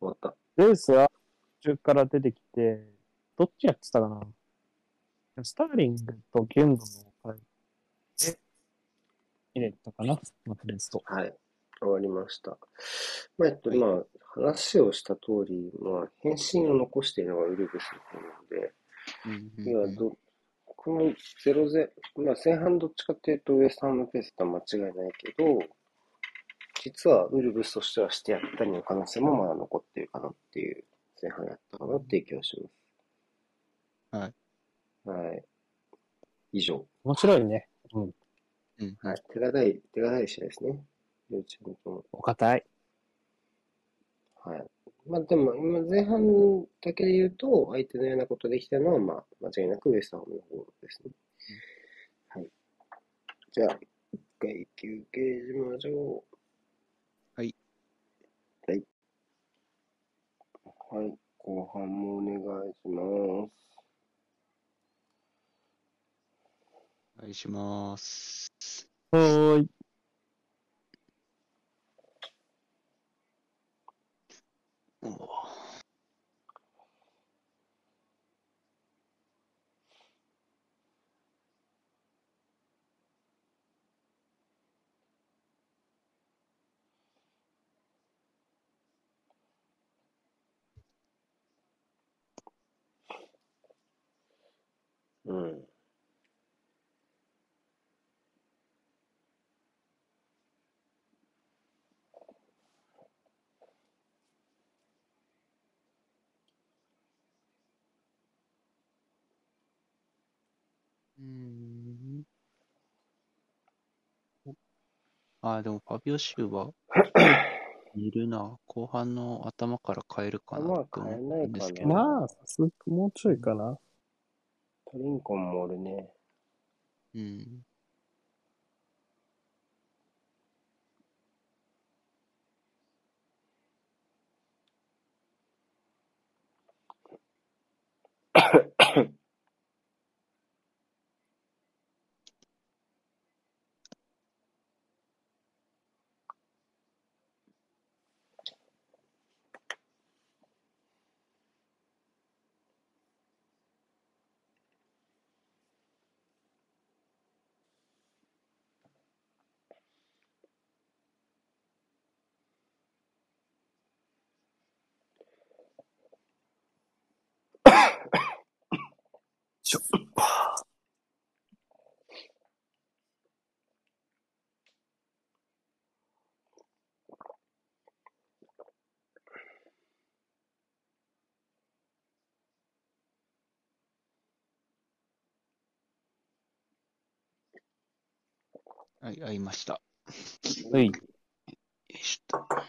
わった。レースは途中から出てきて、どっちやってたかなスターリングとギュンドの回で入れたかな？ワフレーズと。はい。終わりました。まあ、えっと、まあ、話をした通り、まあ、返信を残しているのがウルブスなので、うんいや、ど、この0-0、まあ前半どっちかっていうとウエストハムのペースとは間違いないけど、実はウルブスとしてはしてやったりの可能性もまだ残っているかなっていう、前半やったかなっていう気がします。はい。はい。以上。面白いね。うん。うんはい。手堅い、手堅い試合ですね。両チームとも。お堅い。はい。まあでも、今前半だけで言うと、相手のようなことできたのは、まあ、間違いなくウエストハムの方ですね。はい。じゃあ、一回休憩しましょう。はい。はい。はい。後半もお願いします。お願いします。はーい。おーうん。あ、でもファビオシューは いるな。後半の頭から変えるかなまあと思変えないですけど。まあ、さすがもうちょいかな。トリンコンもおるね。うん。ちょはい、会いました。はい。よいしょっと。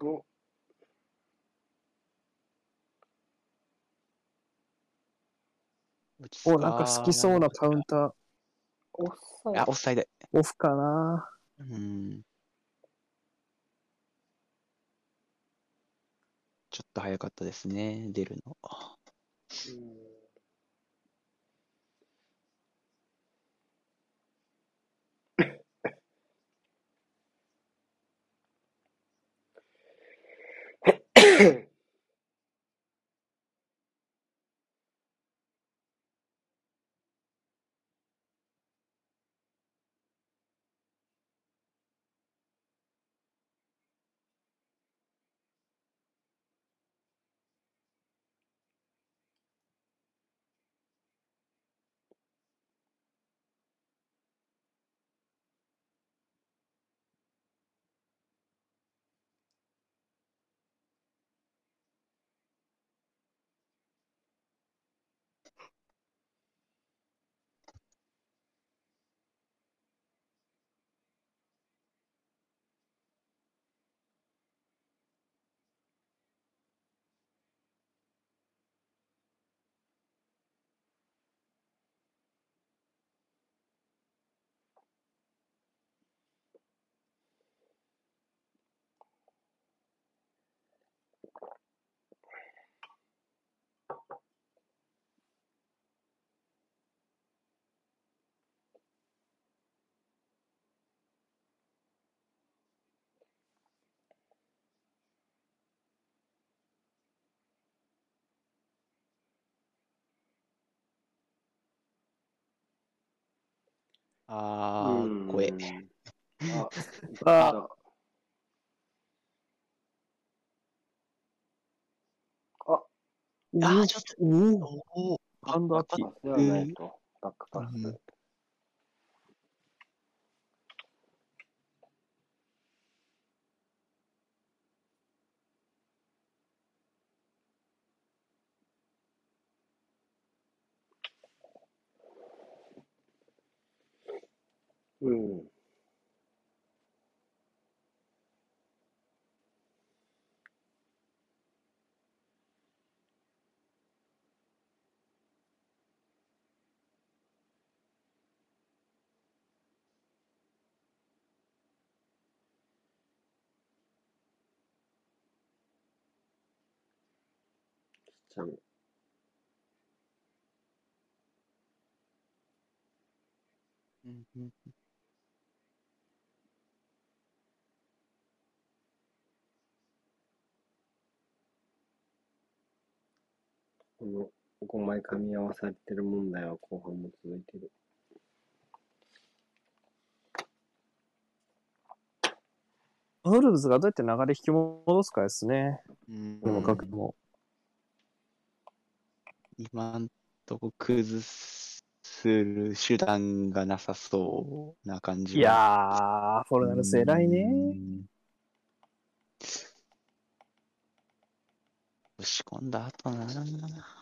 お、お、なんか好きそうなカウンター、オフサイあ、ドオフサイド。オフかなうん。ちょっと早かったですね、出るの。うんあー、声。あ、ああ、あ、あー、ちょっと。おおおーハンドアキパスではないと。バックパうんス。うん。ちゃん。うんうんこの5枚噛み合わされてる問題は後半も続いてる。ウルブズがどうやって流れ引き戻すかですね。うんでもも。今んとこ崩する手段がなさそうな感じいやー、フォルナルス偉いね。うん押し込んだ後な。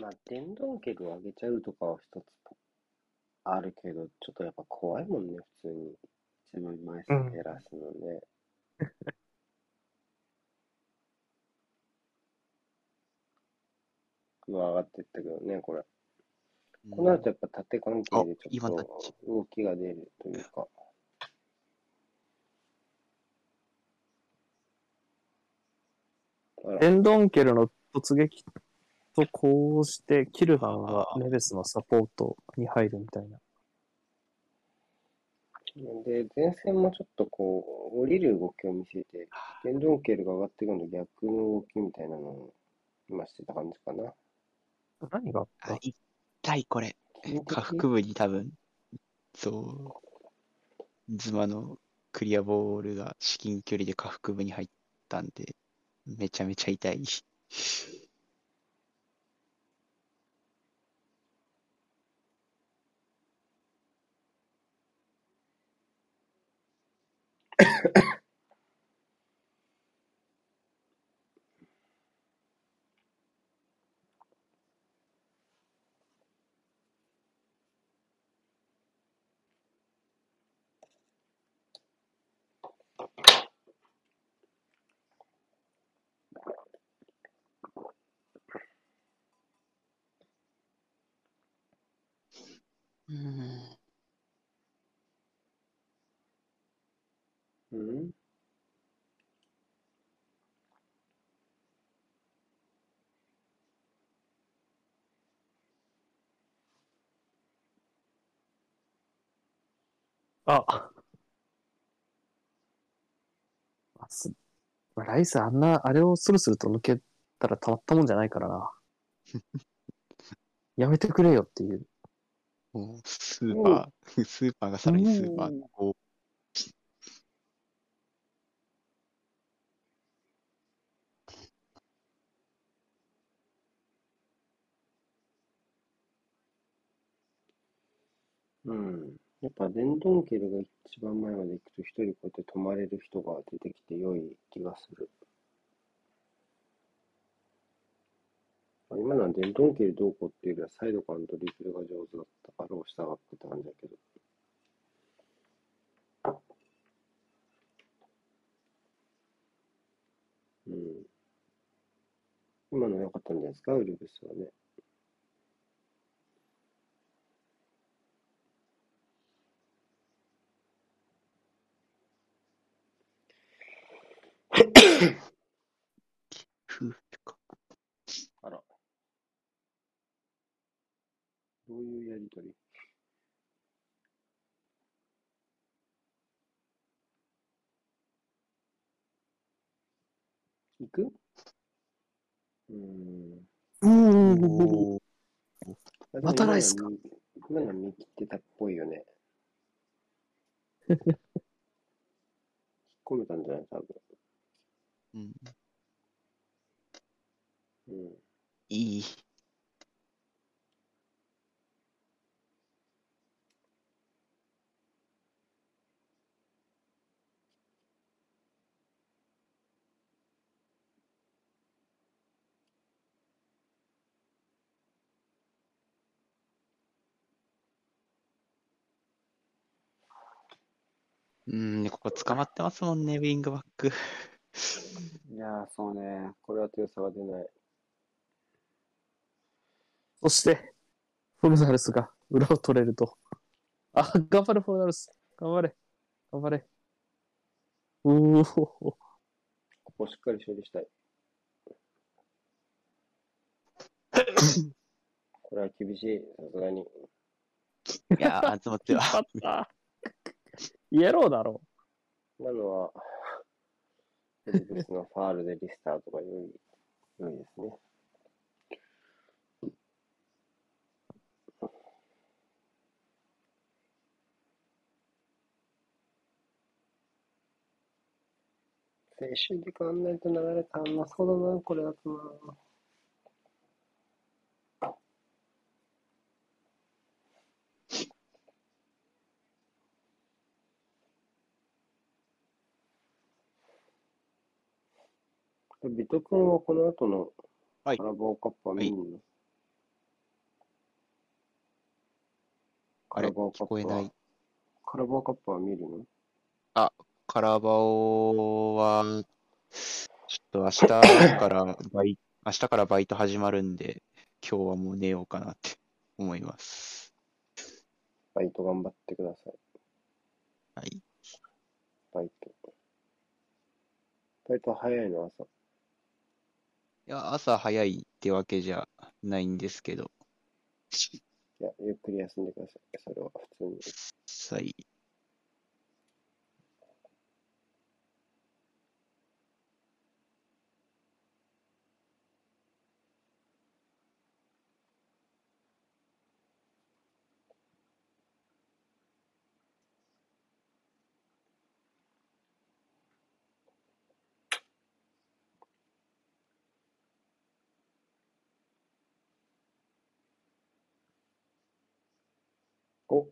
まあ、電動ケル上げちゃうとかは一つあるけど、ちょっとやっぱ怖いもんね、普通に。一枚枚数減らすのね。うわ、上がってったけどね、これ。この後やっぱ縦関係でちょっと動きが出るというか。あらエンドンケルの突撃とこうして、キルバンがネベスのサポートに入るみたいな。で、前線もちょっとこう、降りる動きを見せて、デンドンケルが上がっていくのと逆の動きみたいなのを今してた感じかな。何があった？あ、痛い、これ。下腹部に多分、そう、ズマのクリアボールが至近距離で下腹部に入ったんで、めちゃめちゃ痛い。あ。あすまあライスあんな、あれをスルスルと抜けたらたまったもんじゃないからな。やめてくれよっていう。もうスーパー、スーパーがさらにスーパーのこうん。やっぱ電動ケルが一番前まで行くと一人こうやって止まれる人が出てきて良い気がする。あ今のは電動ケルどうこうっていうよりはサイド感とリフルが上手だったから押したがってたんだけど。うん。今の良かったんじゃないですか、ウルブスはね。う、夫婦か。あら。どういうやりとり行くうーん。うん。またないっすか今のは見切ってたっぽいよね。引っ込めたんじゃない多分。うん。うん。いい。うん、ねここ捕まってますもんね、ウィングバック。いやー、そうね。これは強さが出ない。そして、フォルナルスが裏を取れると。あ、頑張れ、フォルナルス。頑張れ。頑張れ。おお。ここしっかり処理したい。これは厳しい、さすがに。いやー、集まって 引っ張った。イエローだろう。今のは、エルブスのファールでリスタートが良い、良いですね。青春時間ないと流れたんなそうだな、これだとな。ビト君はこの後のはいカラバオカップは見るの、カあれ、ラバオカップは聞こえない。カラバオカップは見るの？カラバオは、ちょっと明日からバイ、明日からバイト始まるんで、今日はもう寝ようかなって思います。バイト頑張ってください。はい。バイト。バイト早いの？朝。いや、朝早いってわけじゃないんですけど、いや、ゆっくり休んでください。それは普通に。はい。お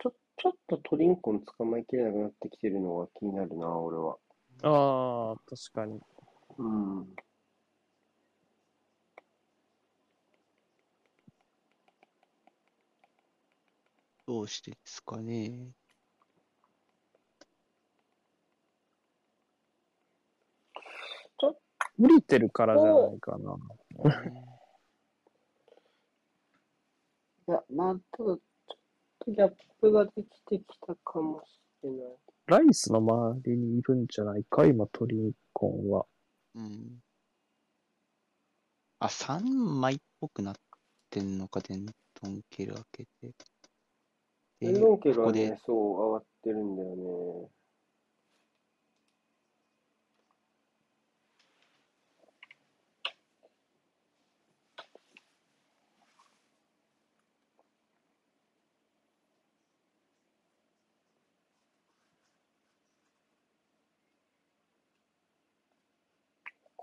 ちょ、ちょっとトリンコン捕まえきれなくなってきてるのが気になるな、俺は。ああ、確かに。うん。どうしてですかね。降りてるからじゃないかな。いや、まあ、ただ、ギャップができてきたかもしれない。ライスの周りにいるんじゃないか今、トリンコンは。うん。あ、3枚っぽくなってんのか、デントンケル開けて。エンドンケルはここでね、そう、上がってるんだよね。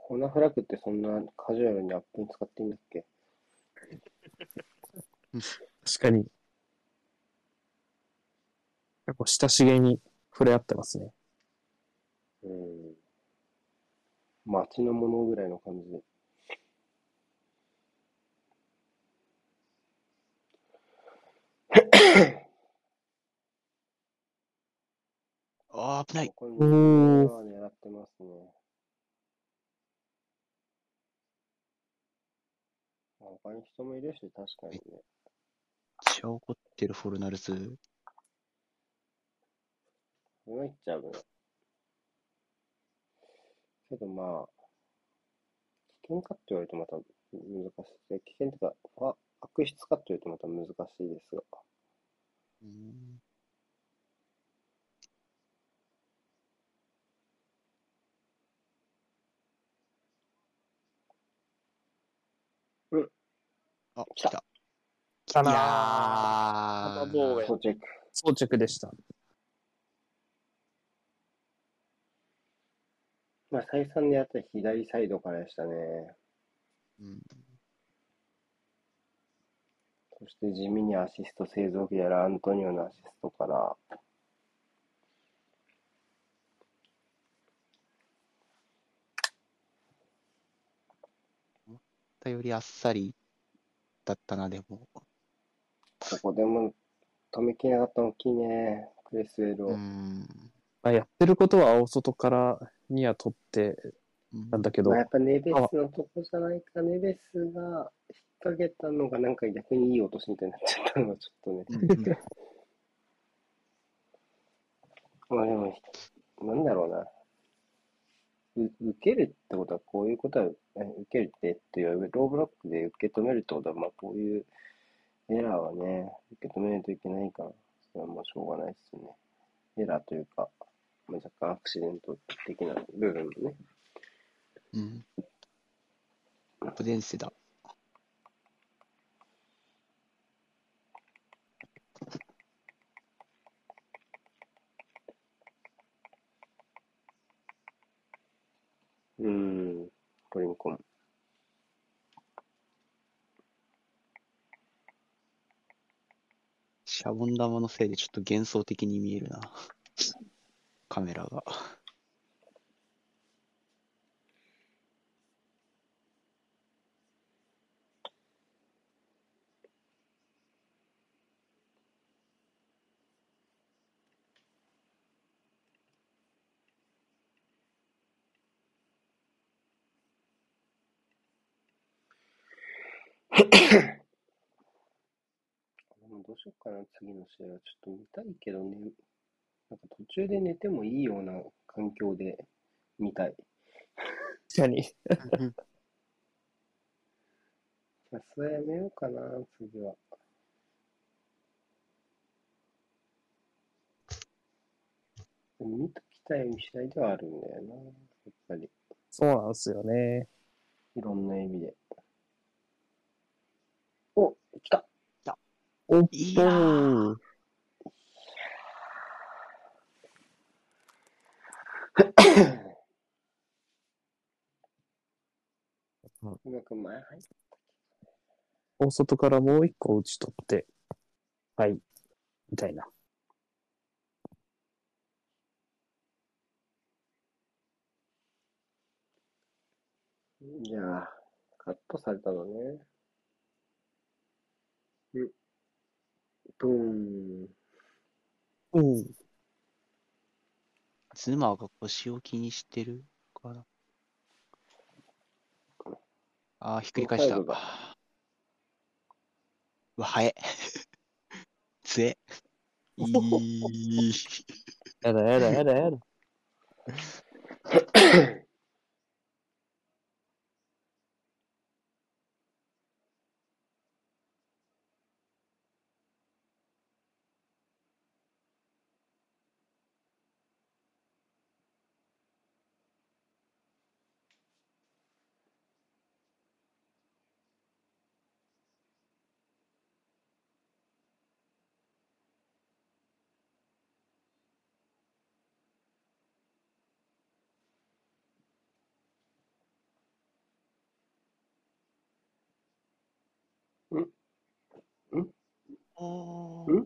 コーナーフラッグってそんなカジュアルにアップに使っていいんだっけ？確かに。結構親しげに触れ合ってますね。うん。街のものぐらいの感じで。あー、危ない。ここに狙ってますね。あ他に人もいるし、確かにね。ちゃ怒ってるフォルナルズ。これがいっちゃうね。けどまあ、危険かって言われるとまた難しい。危険ってか、あ悪質かって言われるとまた難しいですが。うんうん。あ、来た来た。ないやーー防衛装着。装着でした。まあ、再三でやった左サイドからでしたね。うんそして地味にアシスト製造機やらアントニオのアシストから、よりあっさりだったな、でも。ここでも止めきれなかったの大きいね。クレスウェルを。うん。まあ、やってることは青外からニア取ってなんだけどまあ、、やっぱネベスのとこじゃないか、ネベスが引っ掛けたのがなんか逆にいい落としみたいになっちゃったのがちょっとね。うん まあでも、なんだろうな。受けるってことは、こういうことは、受けるってっていう、ローブロックで受け止めるってことは、まあこういうエラーはね、受け止めないといけないから、それはもうしょうがないですね。エラーというか、まあ、若干アクシデント的な部分もね。うん。プデンセだ。うん、トリンコン。シャボン玉のせいでちょっと幻想的に見えるな。カメラが。どうしようかな、次の試合は。ちょっと見たいけどね。なんか途中で寝てもいいような環境で見たい。確かに。まあ、それやめようかな、次は。見ときたい試合ではあるんだよな、やっぱり。そうなんですよね。いろんな意味で。お、来たおっといやーー。うまく前入っ大外からもう一個打ち取って、はい、みたいな。じゃあ、カットされたのね。うん。ドーン。うん。ズマが腰を気にしてるかな。あー、ひっくり返した。うわ、早 え。つえ。いい。やだやだやだやだ。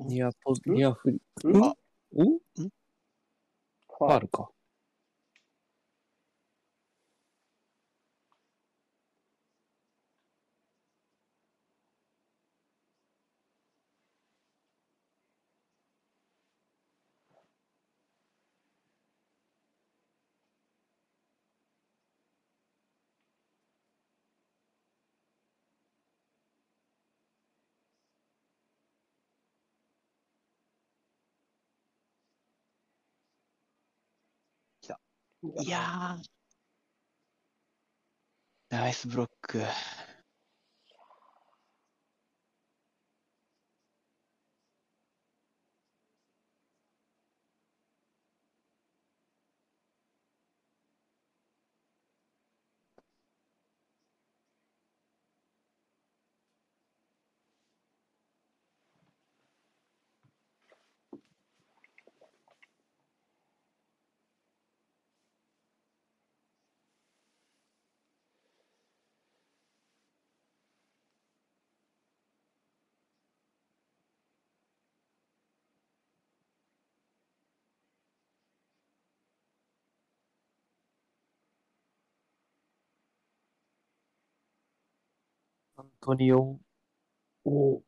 ニアポ、ニアフリ。ん？あ。お？ファールか。いやー。ナイスブロック。アントニオ。お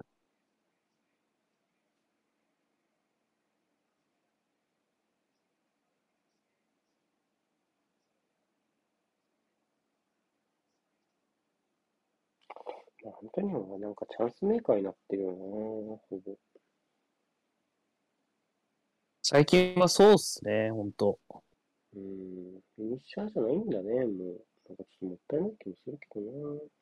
まあ本当にもなんかチャンスメーカーになってるよな、ほぼ。最近はそうっすね、ほんと。うん。フィニッシャーじゃないんだね、もう。なんかちょっともったいない気もするけどな。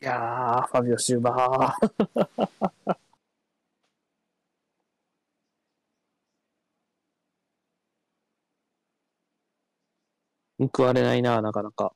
いやー、ファビオ・シューバー。報われないな、なかなか。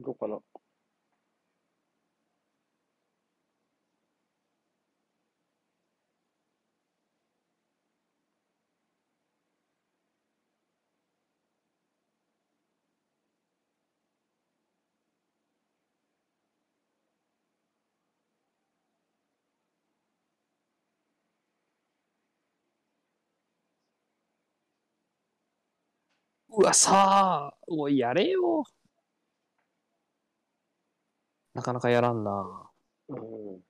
どうかな。うわ、さあ、おい、やれよ。なかなかやらんな。うん。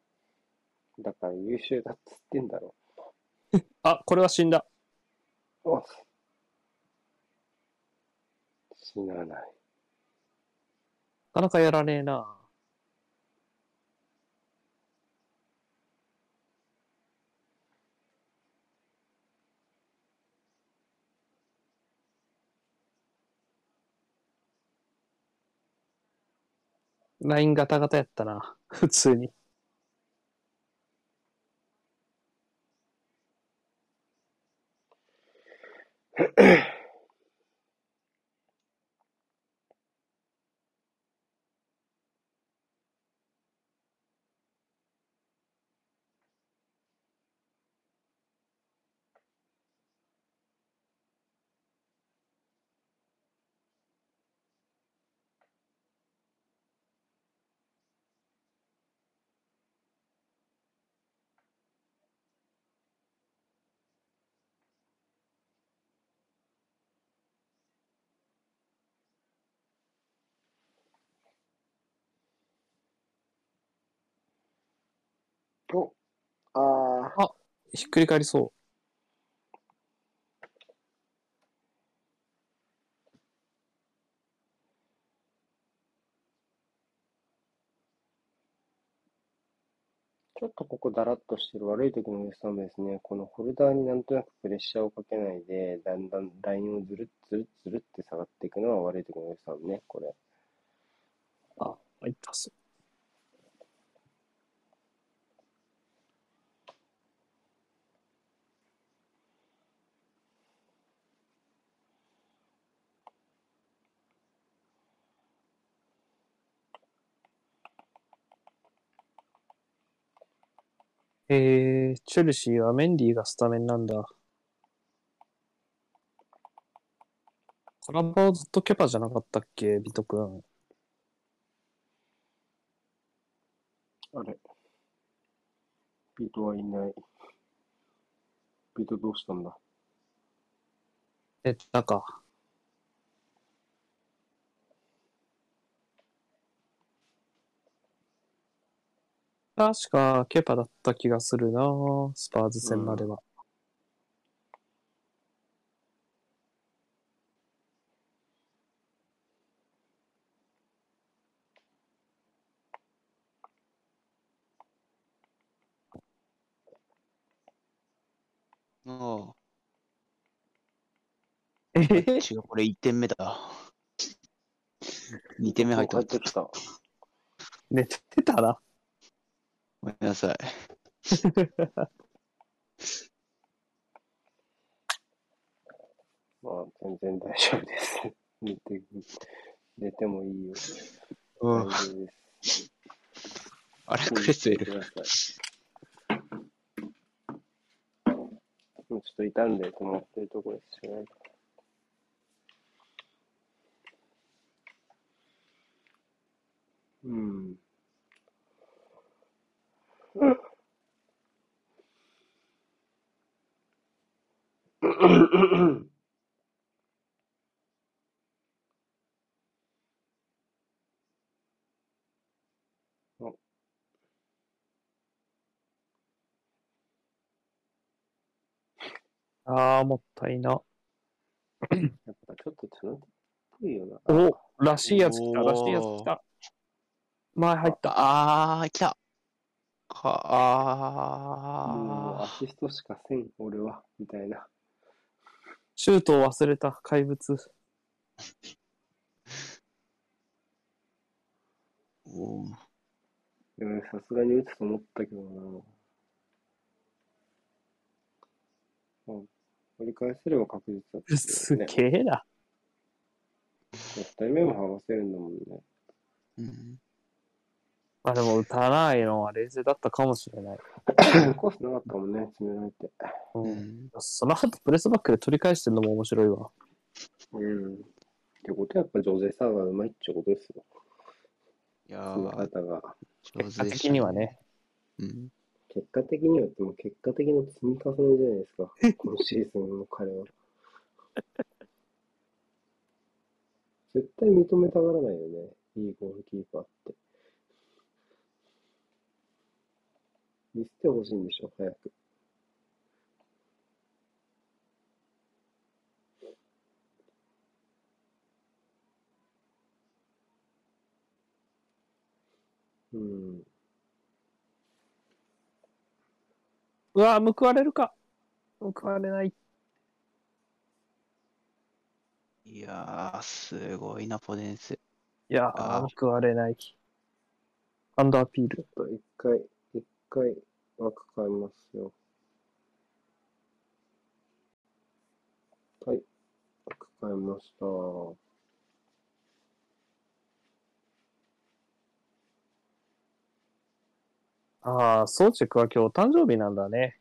だから優秀だっつってんだろ。あ、これは死んだ。お死なない。なかなかやらねえな。ラインガタガタやったな。普通に。お、ああ、ひっくり返りそちょっとここだらっとしてる悪い時のウエスタンですね。このホルダーになんとなくプレッシャーをかけないで、だんだんラインをずるっずるっずるって下がっていくのは悪い時のウエスタンね、これ。う。あ、入ったっす。えー、チェルシーはメンディーがスタメンなんだ。カラバオずっとケパじゃなかったっけ、ビト君。あれ。ビートはいない。ビートどうしたんだ？え、なんか。確か、ケパだった気がするなスパーズ戦までは。あえあ、違う、これ1点目だ。2点目入った入。ってきた。寝てたな。ごめんなさい。まあ、全然大丈夫です。寝て、寝てもいいよ。うん大丈夫です。あれ、クレスい。もうちょっと傷んで止まってるところです。うん。あー、もったいな。やっぱちょっとチャナテっぽいよな。お、らしいやつ来た、らしいやつ来た。前入った。あー、来た。か、もうアあシストしかせん、俺は、みたいな。シュートを忘れた怪物。ー。おーでもねさすがに打つと思ったけどな。まあ、取り返せれば確実だったすけどね。げえな。二人目も剥がせるんだもんね。うんまあでも打たないのは冷静だったかもしれない。コースなかったもんね、詰められて。う、うんんその後プレスバックで取り返してるのも面白いわ。うん。ってことはやっぱジョゼサーがうまいっちゅうことですよ。いやー、方が。上手でしたね的には。ね。うん。結果的には、でも結果的の積み重ねじゃないですか。今シーズンの彼は。絶対認めたがらないよね。いいゴールキーパーって。見せてほしいんでしょ、早く。うん。うわ報われるか。報われない。いやー、すごいな、ポデンス。いやー、報われない。アンドアピール。一回。一回枠変えますよ。はい。枠変えました。ああ、ソーチェクは今日誕生日なんだね。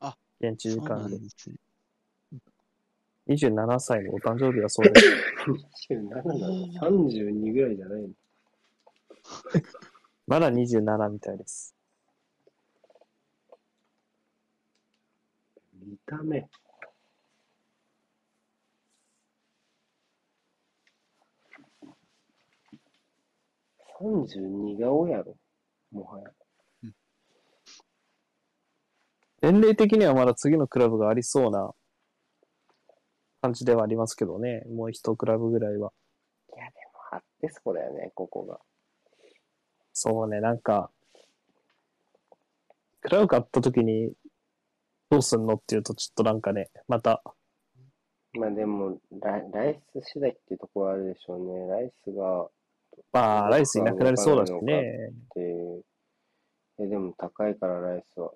あ、現地時間で。んですね。27歳のお誕生日だそうです。27なの ?32 ぐらいじゃないの？まだ27みたいです。見た目。32顔やろもはや。年齢的にはまだ次のクラブがありそうな感じではありますけどね。もう一クラブぐらいは。いや、でも、あってそこだよね、ここが。そうね、なんか、クラブ買った時にどうすんのっていうとちょっとなんかね、また、まあでもラ、ライス次第っていうところはあるでしょうね。ライスが、まあ、ライスいなくなりそうだしね。で、え、でも高いからライスは。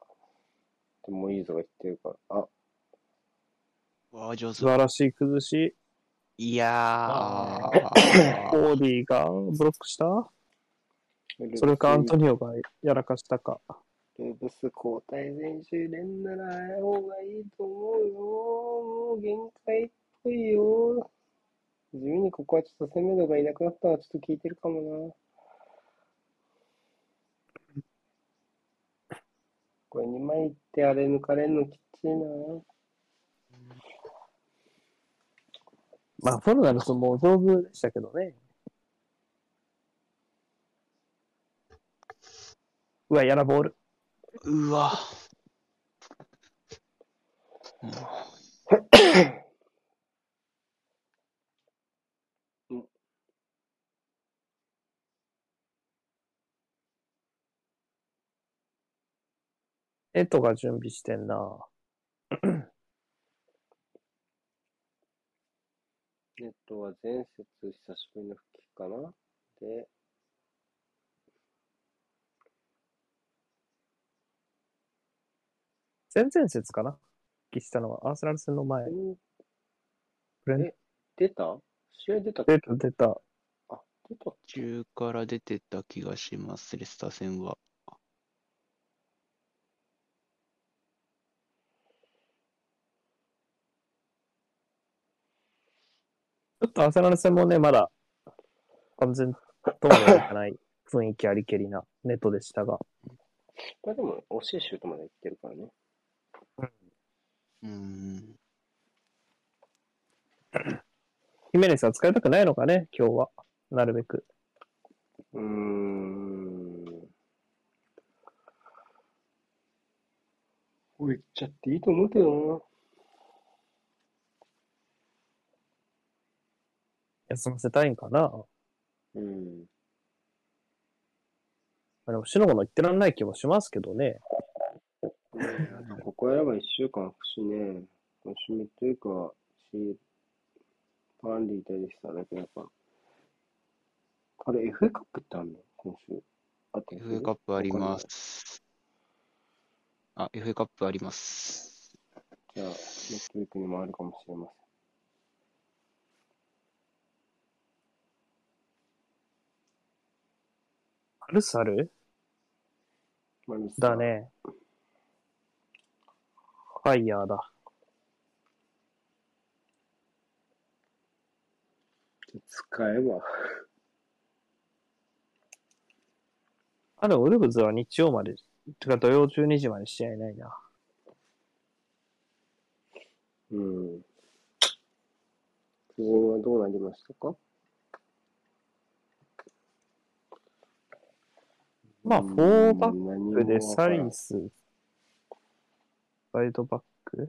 でもいいぞが言ってるから。あ、わあ、上手素。晴らしい崩し。いやあー。コーディがブロックした？それかアントニオがやらかしたか。ルーブス交代選手連なら方がいいと思うよ。もう限界っぽいよ。地味にここはちょっと攻め度がいなくなったのはちょっと効いてるかもな。これ2枚いってあれ抜かれんのきついな。まあ、フォルナルスも上手でしたけどね。うわ、やらボール。うわ。うんエトが準備してんな。ネットは前節久しぶりの復帰かな？で、前々節かな？復帰したのはアーセナル戦の前。え出た？試合出たっけ？出た出た。あ、出たっけ？中から出てた気がします、レスター戦は。ちょっとアーセナル戦もね、まだ完全とはいかない雰囲気ありけりなネットでしたが。まあでも、惜しいシュートまで行ってるからね。うーん。ヒメネスは使いたくないのかね、今日は。なるべく。うーん。おい、行っちゃっていいと思うけど休ませたいんかな。な。うん。まあでも、シノゴの言ってらんない気もしますけどね。ここやれば一週間空くしね、楽しみというか、し、パーンリー対でしただけだから。あれ、FA カップってあんの？今週。あと FA カップありま。す。あ、FA カップあります。じゃあ、ネットウィークにもあるかもしれません。アルサルマリサだ。ね。ファイヤーだ。使えば。あ、でもウルブズは日曜まで、てか土曜12時まで試合ないな。うん。夫人はどうなりましたか？まあ、うんフォーバッ何クでサリス、サイドバック？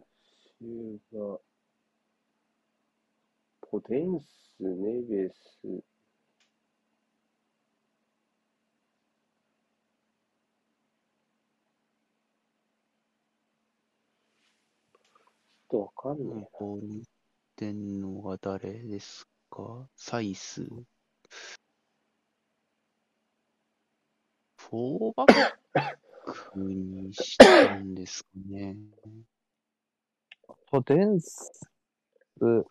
シューバポテンス、ネベス、ちょっとわかんないな。ここに行っが誰ですか？サイス。フォーバック？クにしたんですかね。ポテンス、え。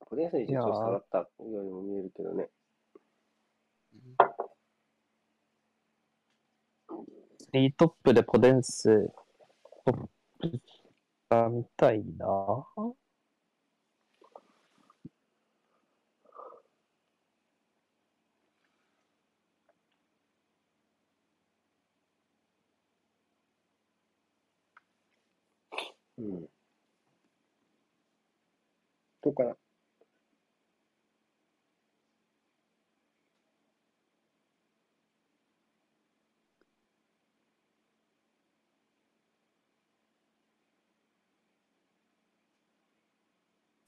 ポテンスにいやー調子下がったようにも見えるけどね。リー。トップでポデンス、トップが見たいな。うん。どうかな。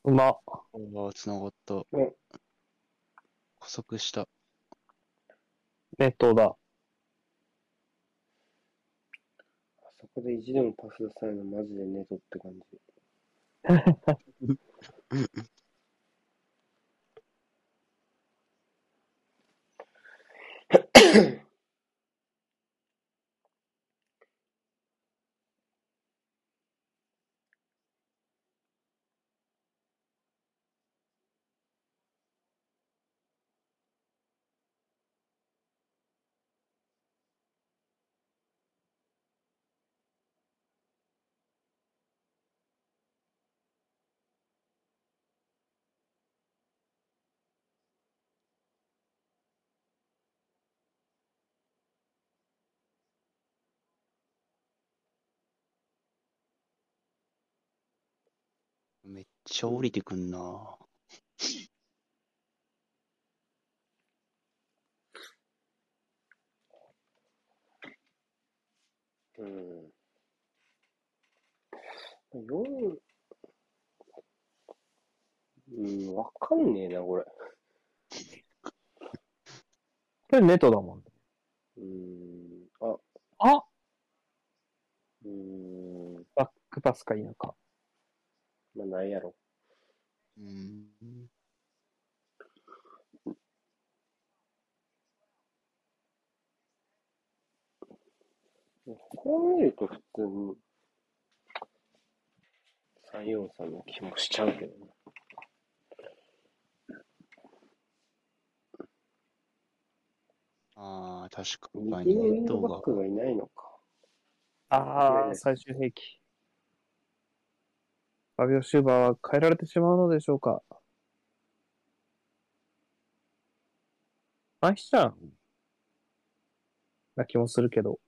うま。ああ、つながった。うん加速した。ネットだ。あそこで意地でもパス出さないのマジでネトって感じ。めっちゃ降りてくんな。うん。4、うん、わかんねえな、これ。これネットだもん。うん、あ、あうん、バックパスか否か。まあ、ないやろ。うん。こう見ると普通に、343の気もしちゃうけどね。ああ、確か右にネットのウィングバッが。クがいないのか。ああ、最終兵器。ファビオ・シューバーは変えられてしまうのでしょうか？アイシちゃんな気もするけど。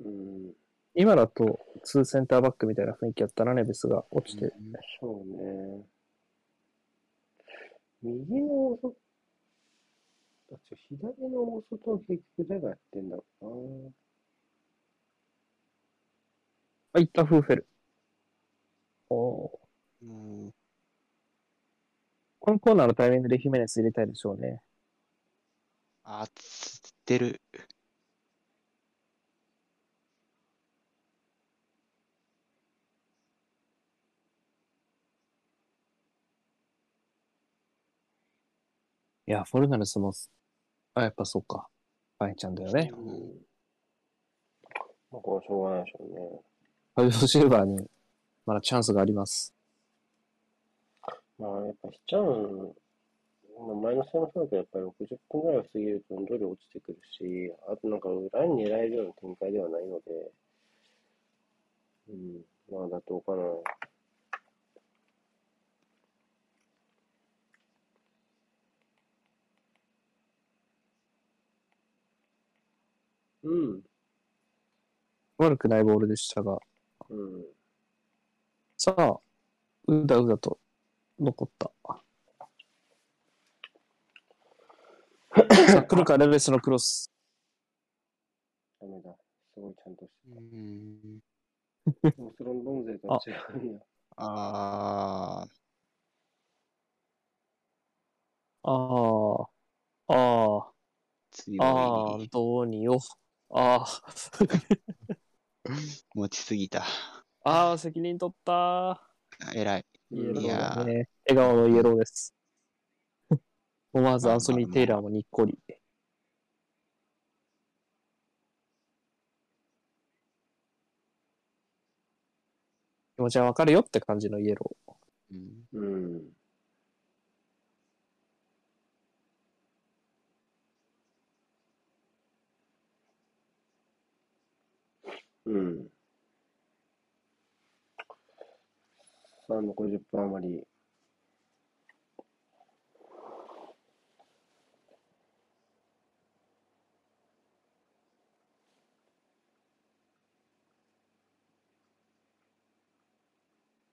うん、今だと2センターバックみたいな雰囲気やったらネベスが落ちて。そうね。右の大外、あ、ちょ、左の大外を結局誰がやってんだろうあ、いったフーフェル。おーうんこのコーナーのタイミングでヒメネス入れたいでしょうね。あー、つってる。いや、フォルナルスも、あ、やっぱそうか。バイちゃんだよね。な。うん。まあ、これはしょうがないでしょうね。ファビオ・シルバーにまだチャンスがあります。まあ、やっぱヒチャン、まあ、前の戦もそうだけど、やっぱり60分ぐらいを過ぎると、どんどり落ちてくるし、あとなんか裏に狙えるような展開ではないので、うん、まあ、妥当かな。うん、悪くないボールでしたが。うん。さあ、うだうだと残った。さあ、来るか、レベスのクロス。ダメだ。すごいちゃんとしてうん。た。オスロンドン勢とは違うんや。あああ、ああ、強ああい。、どうによ。ああ、持ちすぎた。ああ、責任取った。偉い。イエローいやだね。笑顔のイエローです。思わずまあアンソニー・テイラーもにっこり。気持ちはわかるよって感じのイエロー。うん、うん。うん。さあ、残り10分余り。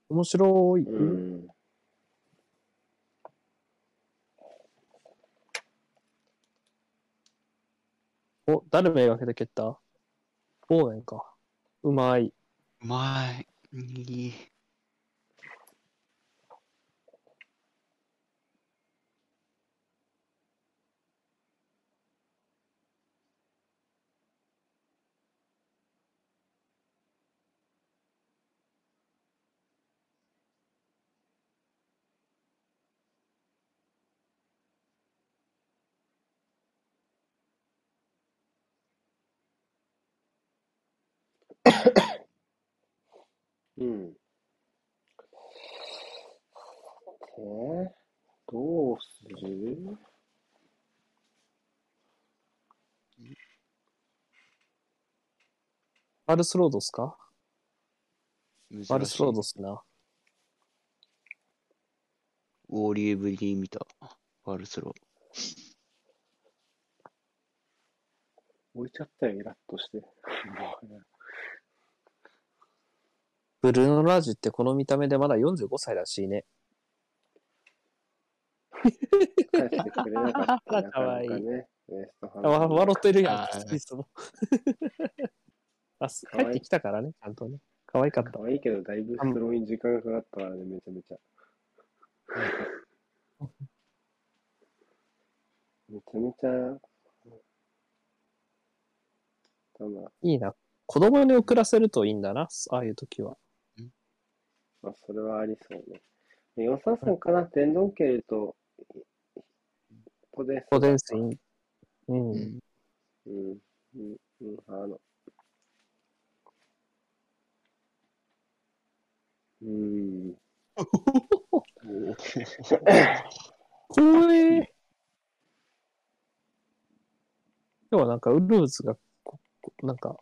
面白い。うん。お、誰めがけて蹴った？ボーネンか。うまい。うまい。いい。うん。で、どうするバルスロードっすか？珍バルスロードっすな。ウォーリエブリー見た。バルスロー。置いちゃったよ、イラッとして。も うブルーノ・ラージってこの見た目でまだ45歳らしいね。返してくれなかったなかわいいかなかね。わ笑ってるやん あ、ースイスも。あ、帰ってきたからね、ちゃんとね。可愛かった可。愛いけど、だいぶスローに時間がかかったからね、めちゃめちゃ。めちゃめちゃ、いいな。子供に送らせるといいんだな、ああいう時は。まあ、それはありそうね。433かな、デンドンケルと、ポデンス。ポデンスイン。うん。うん。うん、うん、うん、あの、うん、怖え。今日はなんかウルーズがなんか、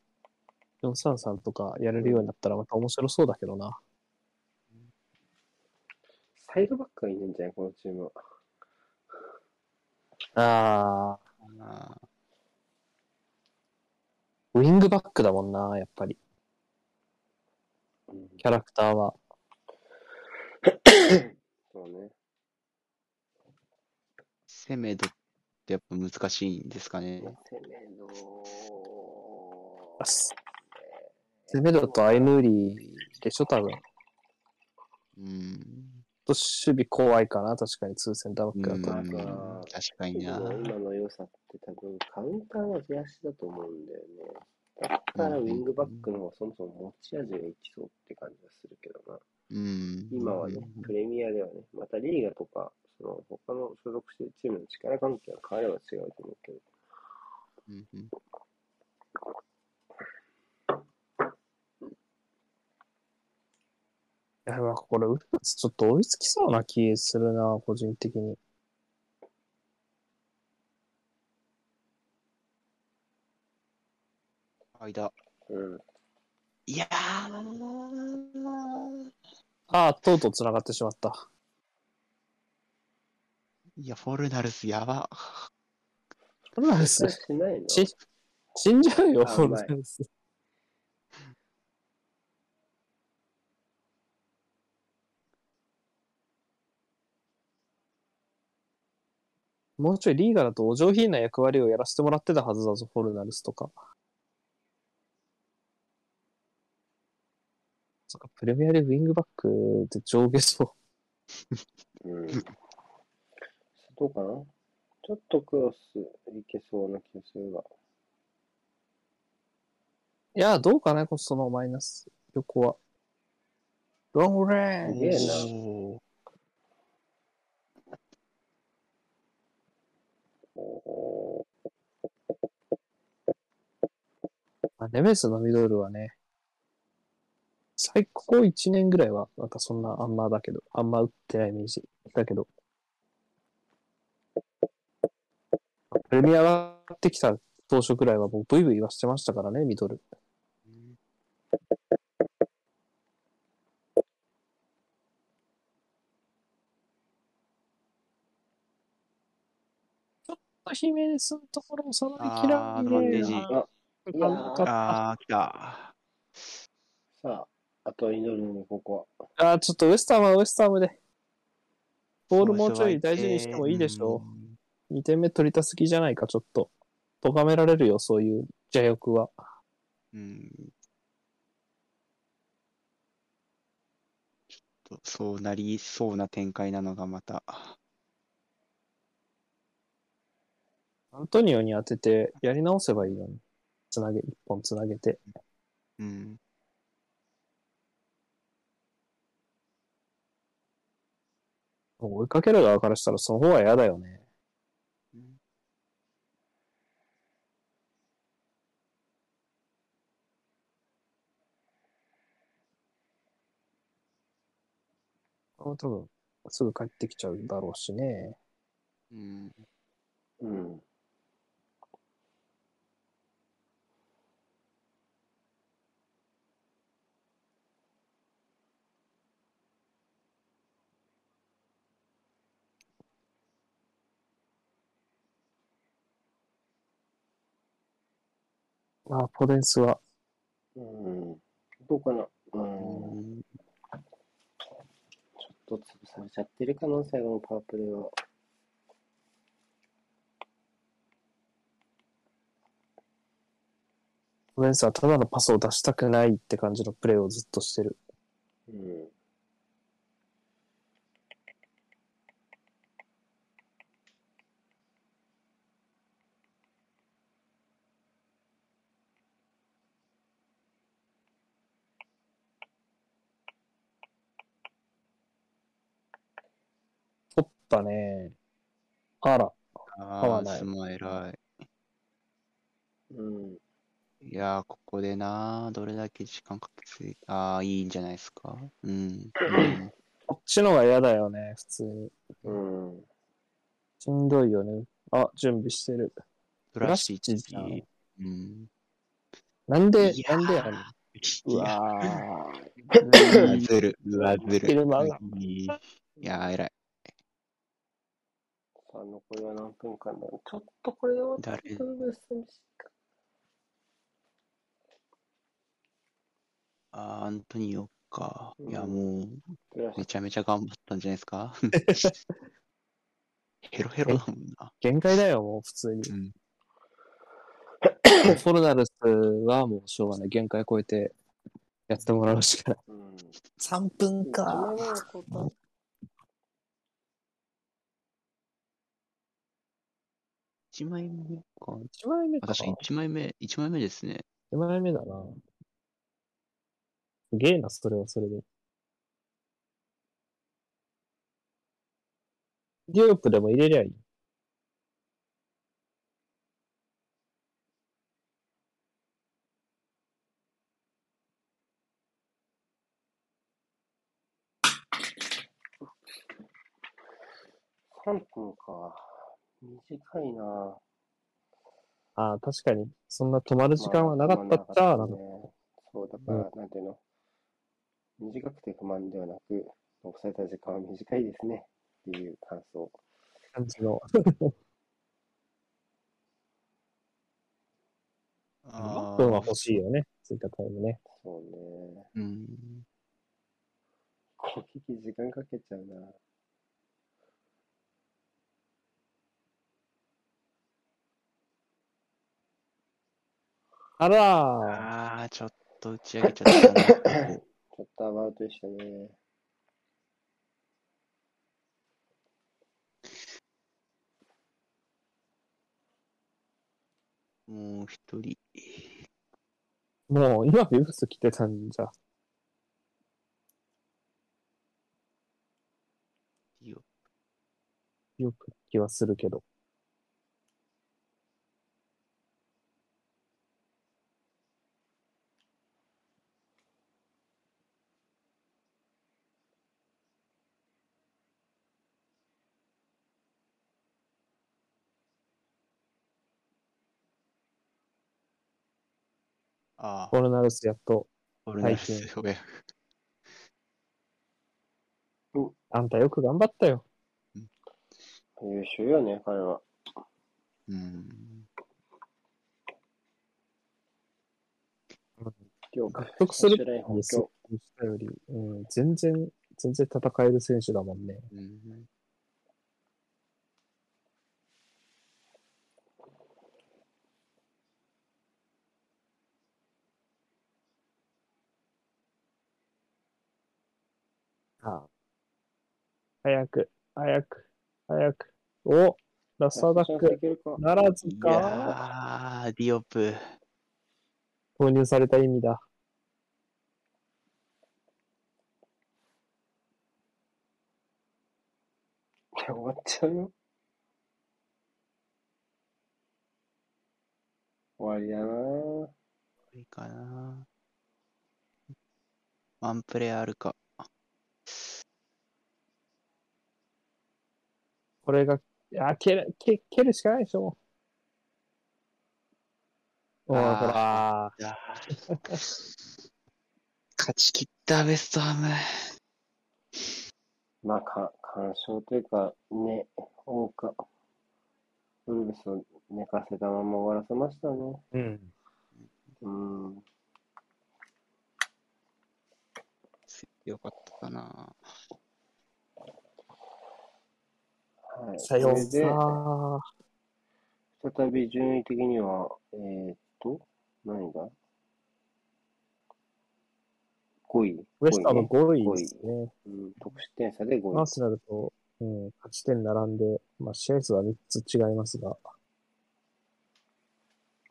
433とかやれるようになったらまた面白そうだけどな。サイドバックがいないんじゃない？このチームは。ああ、あウィングバックだもんな、やっぱり。うん、キャラクターは。そうね。セメドってやっぱ難しいんですかね。セメドセメドとアイヌーリーでしょ、多分。うん。と守備怖いかな、確かに、ツーセンターバックだと。うん確かにな。今の良さって多分カウンターの出足だと思うんだよね。だったらウィングバックの方がそもそも持ち味がいきそうって感じがするけどな。うん。今はね、プレミアではね、またリーガとか、その他の所属しているチームの力関係が変われば違うと思うけど。うんうんいや、なんかこれ、ウルーズちょっと追いつきそうな気するな、個人的に。間。うん。いやー。ああ、とうとう繋がってしまった。いや、フォルナルスやば。フォルナルス、死んじゃうよ、あフォルナルス。もうちょいリーガだとお上品な役割をやらせてもらってたはずだぞ、フォルナルスとか。そっか、プレミアでウィングバックって上下そうん。どうかな？ちょっとクロスいけそうな気がするが。う。いや、どうかな、そのマイナス横は。ロングレンすげえなおーおあネメスのミドルはね、最高1年ぐらいは、なんかそんなあんまだけど、あんま打ってないイメージだけど、プレミアがってきた当初ぐらいはもうブイブイ言わしてましたからね、ミドル。ヒメネスのところをさばききらんあいやーあー、来た。さあ、あとは祈るね、ここは。あー、ちょっとウエスタンはウエスタンで。ボールもうちょい大事にしてもいいでしょう。2点目取りたすぎじゃないか、ちょっと。咎められるよ、そういう邪欲は。うん。ちょっと、そうなりそうな展開なのがまた。アントニオに当ててやり直せばいいのに。つなげ、一本つなげて。うん。追いかける側からしたらその方が嫌だよね。あ多分、すぐ帰ってきちゃうだろうしね。うん。うん。あ、ポデンスは、うん。どうかな。う。うんんちょっと潰されちゃってる可能性のパワープレイは。ポデンスはただのパスを出したくないって感じのプレーをずっとしてる。うん。取ったね。あら。ああ、合わない。うん。いやー、ここでなー、どれだけ時間かけて、ああ、いいんじゃないですか？うん。うん こっちのが嫌だよね、普通に。うん。しんどいよね。あ、準備してる。プラスプラスチじゃん1。うん。なんでなんでやねん。うわうわずる、うわずる。いやー、偉い。さあ、残りは何分間だろう。ちょっとこれで終わった誰ら寂しいか。あーアントニオか。いや、うんもう、プラスめちゃめちゃ頑張ったんじゃないですか？ヘロヘロだもんな。限界だよ、もう普通に。うん。フォルダルスはもうしょうがない。限界超えてやってもらうしかない。うん。3分か。今のこと1枚目か。1枚目か。あ確かに1枚目、1枚目ですね。1枚目だな。すげえな、それはそれで。ディオップでも入れりゃいい。3分か。短いな。ああ、確かに。そんな止まる時間はなかったっちゃ、まあね。そう、だから、なんていうの？短くて不満ではなく、残された時間は短いですね。っていう感想。感じの。あ6分は欲しいよね。追加タイムね。そうね。うん。攻撃時間かけちゃうな。あらー。ああ、ちょっと打ち上げちゃった ちょっとアバウトでしたね。もう一人。もう今ビブス来てたんじゃ。いいよよく気はするけど。ああ、ボルナルスやっと、オルナル最ス、親あんたよく頑張ったよ。優秀よね、彼は。うん。今獲得するたより、うん、全然、全然戦える選手だもんね。うんあ早く、早く、早く。おラストアタックならずいかやー、ディオプ。投入された意味だ。終わっちゃうよ。終わりだなぁ。いいかな。ワンプレーあるか。これが、いや、蹴る、蹴蹴るしかないでしょ。おー、ほら。いやー勝ち切った、ベストハム。まあ、か、干渉というか、ね、多か、ウルブスを寝かせたまま終わらせましたね。うん。うん。よかったかな。はい。さようそれで、な再び順位的には、えーっと、何だ ?5 位。ウエスタンの5位ね5位ですね。うん、得失点差で5位アー。セナルと、うん、勝ち点並んで、まあ、試合数は3つ違いますが、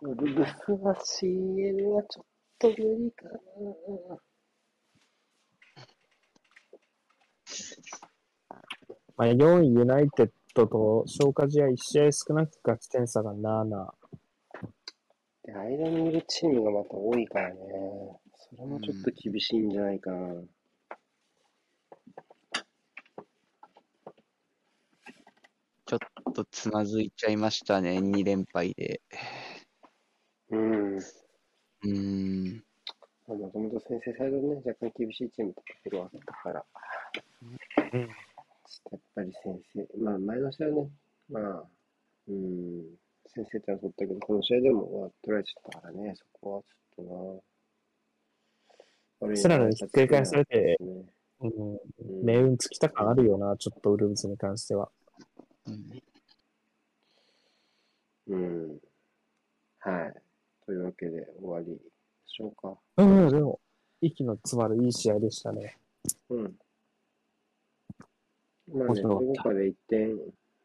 ウルブスは CL はちょっと無理かな。まあ、4位ユナイテッドと消化試合1試合少なく勝ち点差が7。で、間にいるチームがまた多いからね。それもちょっと厳しいんじゃないかな。ちょっとつまずいちゃいましたね、2連敗で。うん。うーん。もともと先制サイドね、若干厳しいチームところはあったから。うん。やっぱり先制、まあ前の試合ね、まあ、うん、先制点は取ったけど、この試合でも、まあ、取られちゃったからね、そこはちょっとな。悪いセラにひっくり返されてうん、うん。命運尽きた感あるよな、ちょっとウルブズに関しては。うん。うん。はい。というわけで終わりでしょうか。うん、でも、息の詰まるいい試合でしたね。うん。まあね、どこかで1点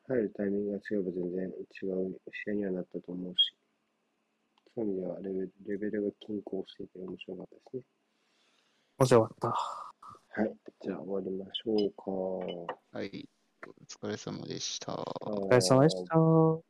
入るタイミングが違えば全然違う試合にはなったと思うし、そういう意味ではレベルレベルが均衡していて面白かったですね。面白かった。はい。じゃあ終わりましょうか。はい。お疲れ様でした。おお疲れ様でした。